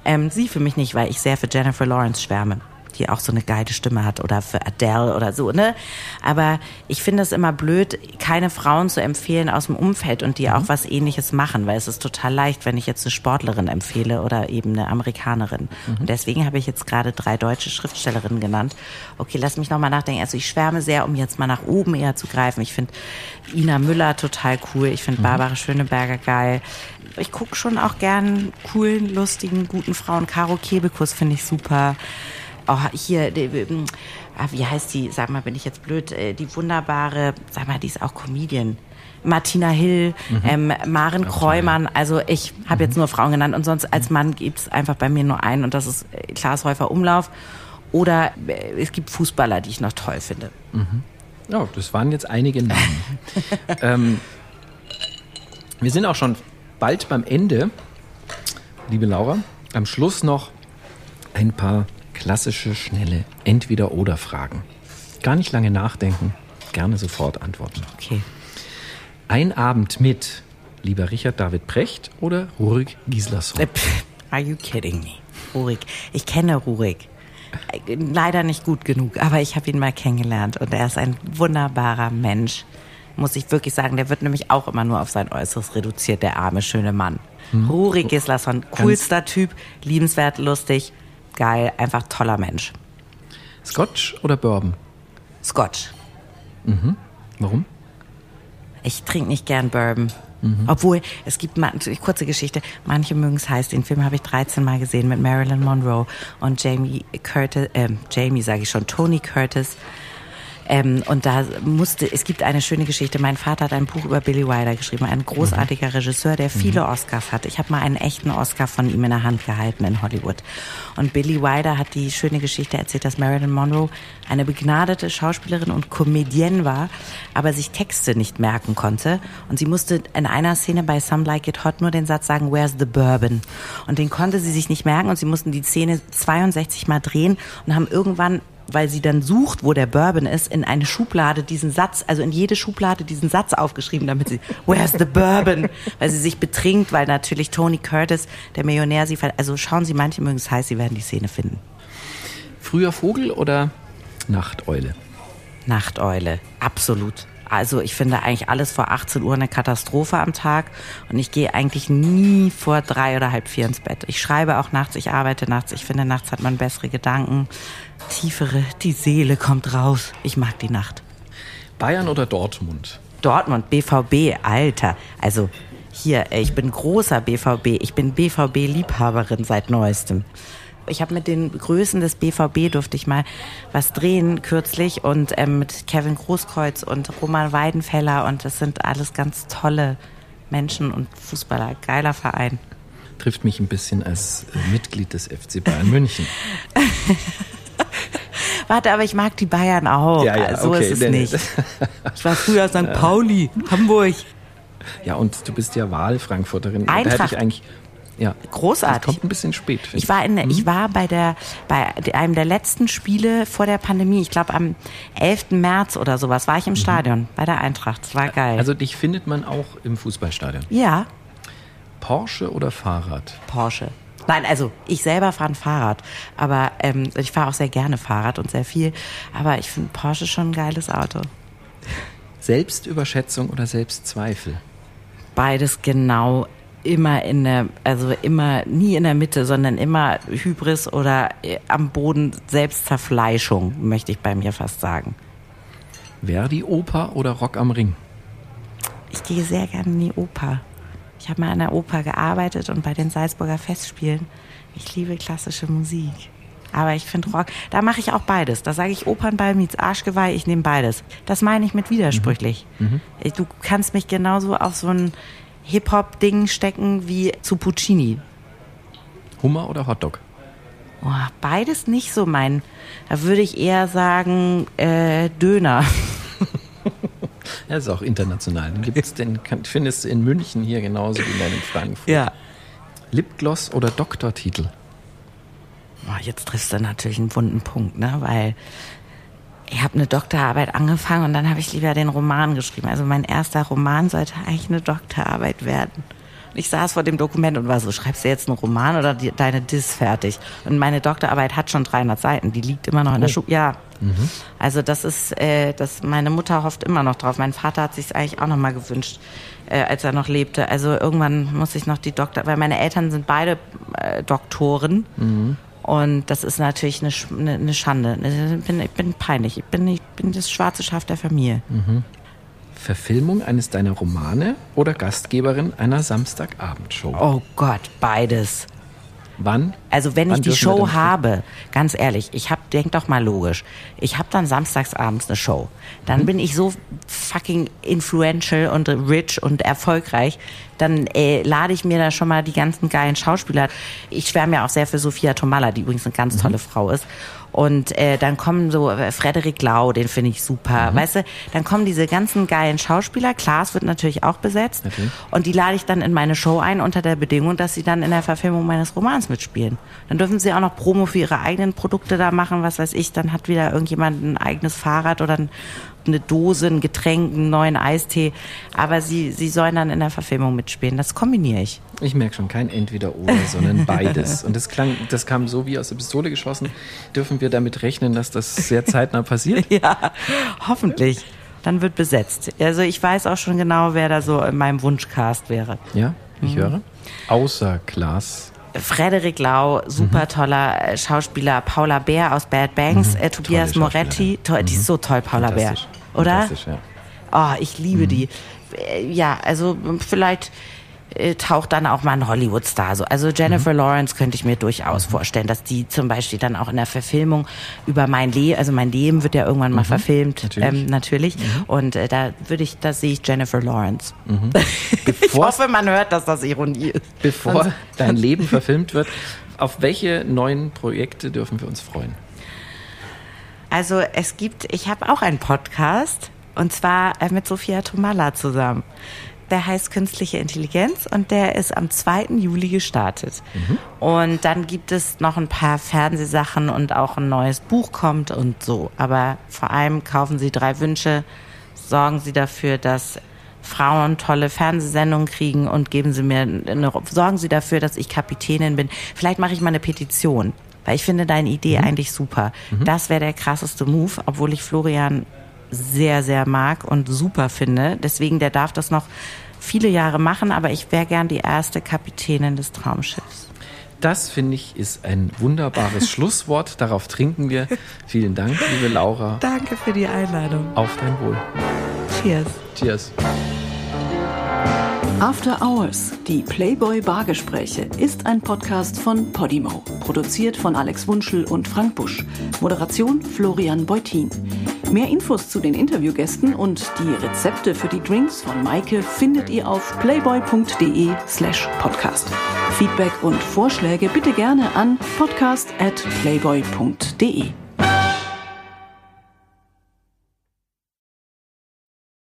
Ähm, sie für mich nicht, weil ich sehr für Jennifer Lawrence schwärme die auch so eine geile Stimme hat oder für Adele oder so, ne? Aber ich finde es immer blöd, keine Frauen zu empfehlen aus dem Umfeld und die mhm. auch was ähnliches machen, weil es ist total leicht, wenn ich jetzt eine Sportlerin empfehle oder eben eine Amerikanerin. Mhm. Und deswegen habe ich jetzt gerade drei deutsche Schriftstellerinnen genannt. Okay, lass mich nochmal nachdenken. Also ich schwärme sehr, um jetzt mal nach oben eher zu greifen. Ich finde Ina Müller total cool. Ich finde mhm. Barbara Schöneberger geil. Ich gucke schon auch gern coolen, lustigen, guten Frauen. Caro Kebekus finde ich super oh, hier, die, ähm, ah, wie heißt die, sag mal, bin ich jetzt blöd, äh, die wunderbare, sag mal, die ist auch Comedian. Martina Hill, mhm. ähm, Maren Kreumann, also ich habe mhm. jetzt nur Frauen genannt und sonst als Mann gibt's einfach bei mir nur einen und das ist äh, Klaas Häufer Umlauf. Oder äh, es gibt Fußballer, die ich noch toll finde. Mhm. Ja, das waren jetzt einige Namen. ähm, wir sind auch schon bald beim Ende, liebe Laura. Am Schluss noch ein paar klassische, schnelle Entweder-Oder-Fragen. Gar nicht lange nachdenken, gerne sofort antworten. Okay. Ein Abend mit lieber Richard David Precht oder Rurik Gislason? Äh, are you kidding me? Rurik. Ich kenne Rurik. Leider nicht gut genug, aber ich habe ihn mal kennengelernt und er ist ein wunderbarer Mensch. Muss ich wirklich sagen, der wird nämlich auch immer nur auf sein Äußeres reduziert, der arme, schöne Mann. Hm. Rurik Gislason, coolster Typ, liebenswert, lustig, geil, einfach toller Mensch. Scotch oder Bourbon? Scotch. Mhm. Warum? Ich trinke nicht gern Bourbon. Mhm. Obwohl, es gibt, kurze Geschichte, manche mögen es heiß, den Film habe ich 13 Mal gesehen mit Marilyn Monroe und Jamie Curtis, äh, Jamie sage ich schon, Tony Curtis ähm, und da musste, es gibt eine schöne Geschichte. Mein Vater hat ein Buch über Billy Wilder geschrieben, ein großartiger mhm. Regisseur, der viele mhm. Oscars hat. Ich habe mal einen echten Oscar von ihm in der Hand gehalten in Hollywood. Und Billy Wilder hat die schöne Geschichte erzählt, dass Marilyn Monroe eine begnadete Schauspielerin und Comedienne war, aber sich Texte nicht merken konnte. Und sie musste in einer Szene bei Some Like It Hot nur den Satz sagen, Where's the Bourbon? Und den konnte sie sich nicht merken und sie mussten die Szene 62 Mal drehen und haben irgendwann weil sie dann sucht, wo der Bourbon ist, in eine Schublade diesen Satz, also in jede Schublade diesen Satz aufgeschrieben, damit sie, where's the Bourbon? Weil sie sich betrinkt, weil natürlich Tony Curtis, der Millionär, sie, also schauen Sie, manche mögen es heiß, Sie werden die Szene finden. Früher Vogel oder Nachteule? Nachteule, absolut. Also ich finde eigentlich alles vor 18 Uhr eine Katastrophe am Tag und ich gehe eigentlich nie vor drei oder halb vier ins Bett. Ich schreibe auch nachts, ich arbeite nachts. Ich finde, nachts hat man bessere Gedanken, tiefere, die Seele kommt raus. Ich mag die Nacht. Bayern oder Dortmund? Dortmund, BVB, Alter. Also hier, ich bin großer BVB. Ich bin BVB-Liebhaberin seit neuestem. Ich habe mit den Größen des BVB durfte ich mal was drehen kürzlich und ähm, mit Kevin Großkreuz und Roman Weidenfeller und das sind alles ganz tolle Menschen und Fußballer. Geiler Verein. Trifft mich ein bisschen als äh, Mitglied des FC Bayern München. Warte, aber ich mag die Bayern auch. Ja, ja, so okay, ist es nicht. Ich war früher St. Pauli, Hamburg. Ja, und du bist ja Wahlfrankfurterin. Eintracht. Eigentlich ja. Großartig. Das kommt ein bisschen spät. Ich war in, mhm. ich war bei der, bei einem der letzten Spiele vor der Pandemie. Ich glaube am 11. März oder sowas war ich im mhm. Stadion bei der Eintracht. Das war geil. Also dich findet man auch im Fußballstadion. Ja. Porsche oder Fahrrad? Porsche. Nein, also ich selber fahre ein Fahrrad, aber ähm, ich fahre auch sehr gerne Fahrrad und sehr viel. Aber ich finde Porsche schon ein geiles Auto. Selbstüberschätzung oder Selbstzweifel? Beides genau immer in der, also immer nie in der Mitte, sondern immer Hybris oder äh, am Boden Selbstzerfleischung, möchte ich bei mir fast sagen. Verdi Oper oder Rock am Ring? Ich gehe sehr gerne in die Oper. Ich habe mal an der Oper gearbeitet und bei den Salzburger Festspielen. Ich liebe klassische Musik. Aber ich finde Rock, da mache ich auch beides. Da sage ich Opernball meets Arschgeweih, ich nehme beides. Das meine ich mit widersprüchlich. Mhm. Mhm. Du kannst mich genauso auf so ein Hip-Hop-Ding stecken wie zu Puccini. Hummer oder Hotdog? Oh, beides nicht so mein. Da würde ich eher sagen äh, Döner. ja, ist auch international. Gibt's, den findest du in München hier genauso wie in Frankfurt. Ja. Lipgloss oder Doktortitel? Oh, jetzt triffst du natürlich einen wunden Punkt, ne? Weil ich habe eine Doktorarbeit angefangen und dann habe ich lieber den Roman geschrieben. Also mein erster Roman sollte eigentlich eine Doktorarbeit werden. Ich saß vor dem Dokument und war so, schreibst du jetzt einen Roman oder die, deine Diss fertig? Und meine Doktorarbeit hat schon 300 Seiten, die liegt immer noch in der Oh. Schule. Ja. Also das ist, äh, das, meine Mutter hofft immer noch drauf. Mein Vater hat sich eigentlich auch noch mal gewünscht, äh, als er noch lebte. Also irgendwann muss ich noch die Doktor, weil meine Eltern sind beide äh, Doktoren. Und das ist natürlich eine, Sch- eine, eine Schande. Ich bin, ich bin peinlich. Ich bin, ich bin das schwarze Schaf der Familie. Verfilmung eines deiner Romane oder Gastgeberin einer Samstagabendshow? Oh Gott, beides. Wann? Also wenn Wann ich die Show habe, ganz ehrlich, ich hab, denk doch mal logisch, ich habe dann samstags abends eine Show. Dann bin ich so fucking influential und rich und erfolgreich, dann äh, lade ich mir da schon mal die ganzen geilen Schauspieler. Ich schwärme ja auch sehr für Sophia Tomalla, die übrigens eine ganz tolle Frau ist. Und äh, dann kommen so äh, Frederik Lau, den finde ich super. Weißt du, dann kommen diese ganzen geilen Schauspieler. Klaas wird natürlich auch besetzt. Natürlich. Und die lade ich dann in meine Show ein unter der Bedingung, dass sie dann in der Verfilmung meines Romans mitspielen. Dann dürfen sie auch noch Promo für ihre eigenen Produkte da machen, was weiß ich. Dann hat wieder irgendjemand ein eigenes Fahrrad oder ein, eine Dose, ein Getränk, einen neuen Eistee. Aber sie, sie sollen dann in der Verfilmung mitspielen. Das kombiniere ich. Ich merke schon, kein Entweder-Oder, sondern beides. Und das klang, das kam so wie aus der Pistole geschossen. Dürfen wir damit rechnen, dass das sehr zeitnah passiert? Ja, hoffentlich. Dann wird besetzt. Also ich weiß auch schon genau, wer da so in meinem Wunschcast wäre. Ja, ich höre. Außer Klaas. Frederik Lau, super toller äh, Schauspieler, Paula Bär aus Bad Banks, äh, Tobias Moretti, toll, die ist so toll, Paula Bär, oder? Fantastisch, ja. Oh, ich liebe die. Äh, Ja, also vielleicht äh, taucht dann auch mal ein Hollywood-Star. So. Also Jennifer Lawrence könnte ich mir durchaus vorstellen, dass die zum Beispiel dann auch in der Verfilmung über mein Leben, also mein Leben wird ja irgendwann mal verfilmt, natürlich. ähm, natürlich. Und äh, da würde ich, da sehe ich Jennifer Lawrence. ich Bevor- hoffe, man hört, dass das Ironie ist. Bevor dein Leben verfilmt wird, auf welche neuen Projekte dürfen wir uns freuen? Also es gibt, ich habe auch einen Podcast und zwar äh, mit Sophia Tomalla zusammen. Der heißt Künstliche Intelligenz und der ist am 2. Juli gestartet. Und dann gibt es noch ein paar Fernsehsachen und auch ein neues Buch kommt und so. Aber vor allem kaufen Sie drei Wünsche, sorgen Sie dafür, dass Frauen tolle Fernsehsendungen kriegen und geben Sie mir eine, sorgen Sie dafür, dass ich Kapitänin bin. Vielleicht mache ich mal eine Petition, weil ich finde deine Idee eigentlich super. Das wäre der krasseste Move, obwohl ich Florian sehr, sehr mag und super finde. Deswegen, der darf das noch viele Jahre machen, aber ich wäre gern die erste Kapitänin des Traumschiffs. Das, finde ich, ist ein wunderbares Schlusswort. Darauf trinken wir. Vielen Dank, liebe Laura. Danke für die Einladung. Auf dein Wohl. Cheers. Cheers. After Hours, die Playboy Bargespräche, ist ein Podcast von Podimo. Produziert von Alex Wunschel und Frank Busch. Moderation Florian Beutin. Mehr Infos zu den Interviewgästen und die Rezepte für die Drinks von Maike findet ihr auf playboy.de slash podcast. Feedback und Vorschläge bitte gerne an podcast at playboy.de.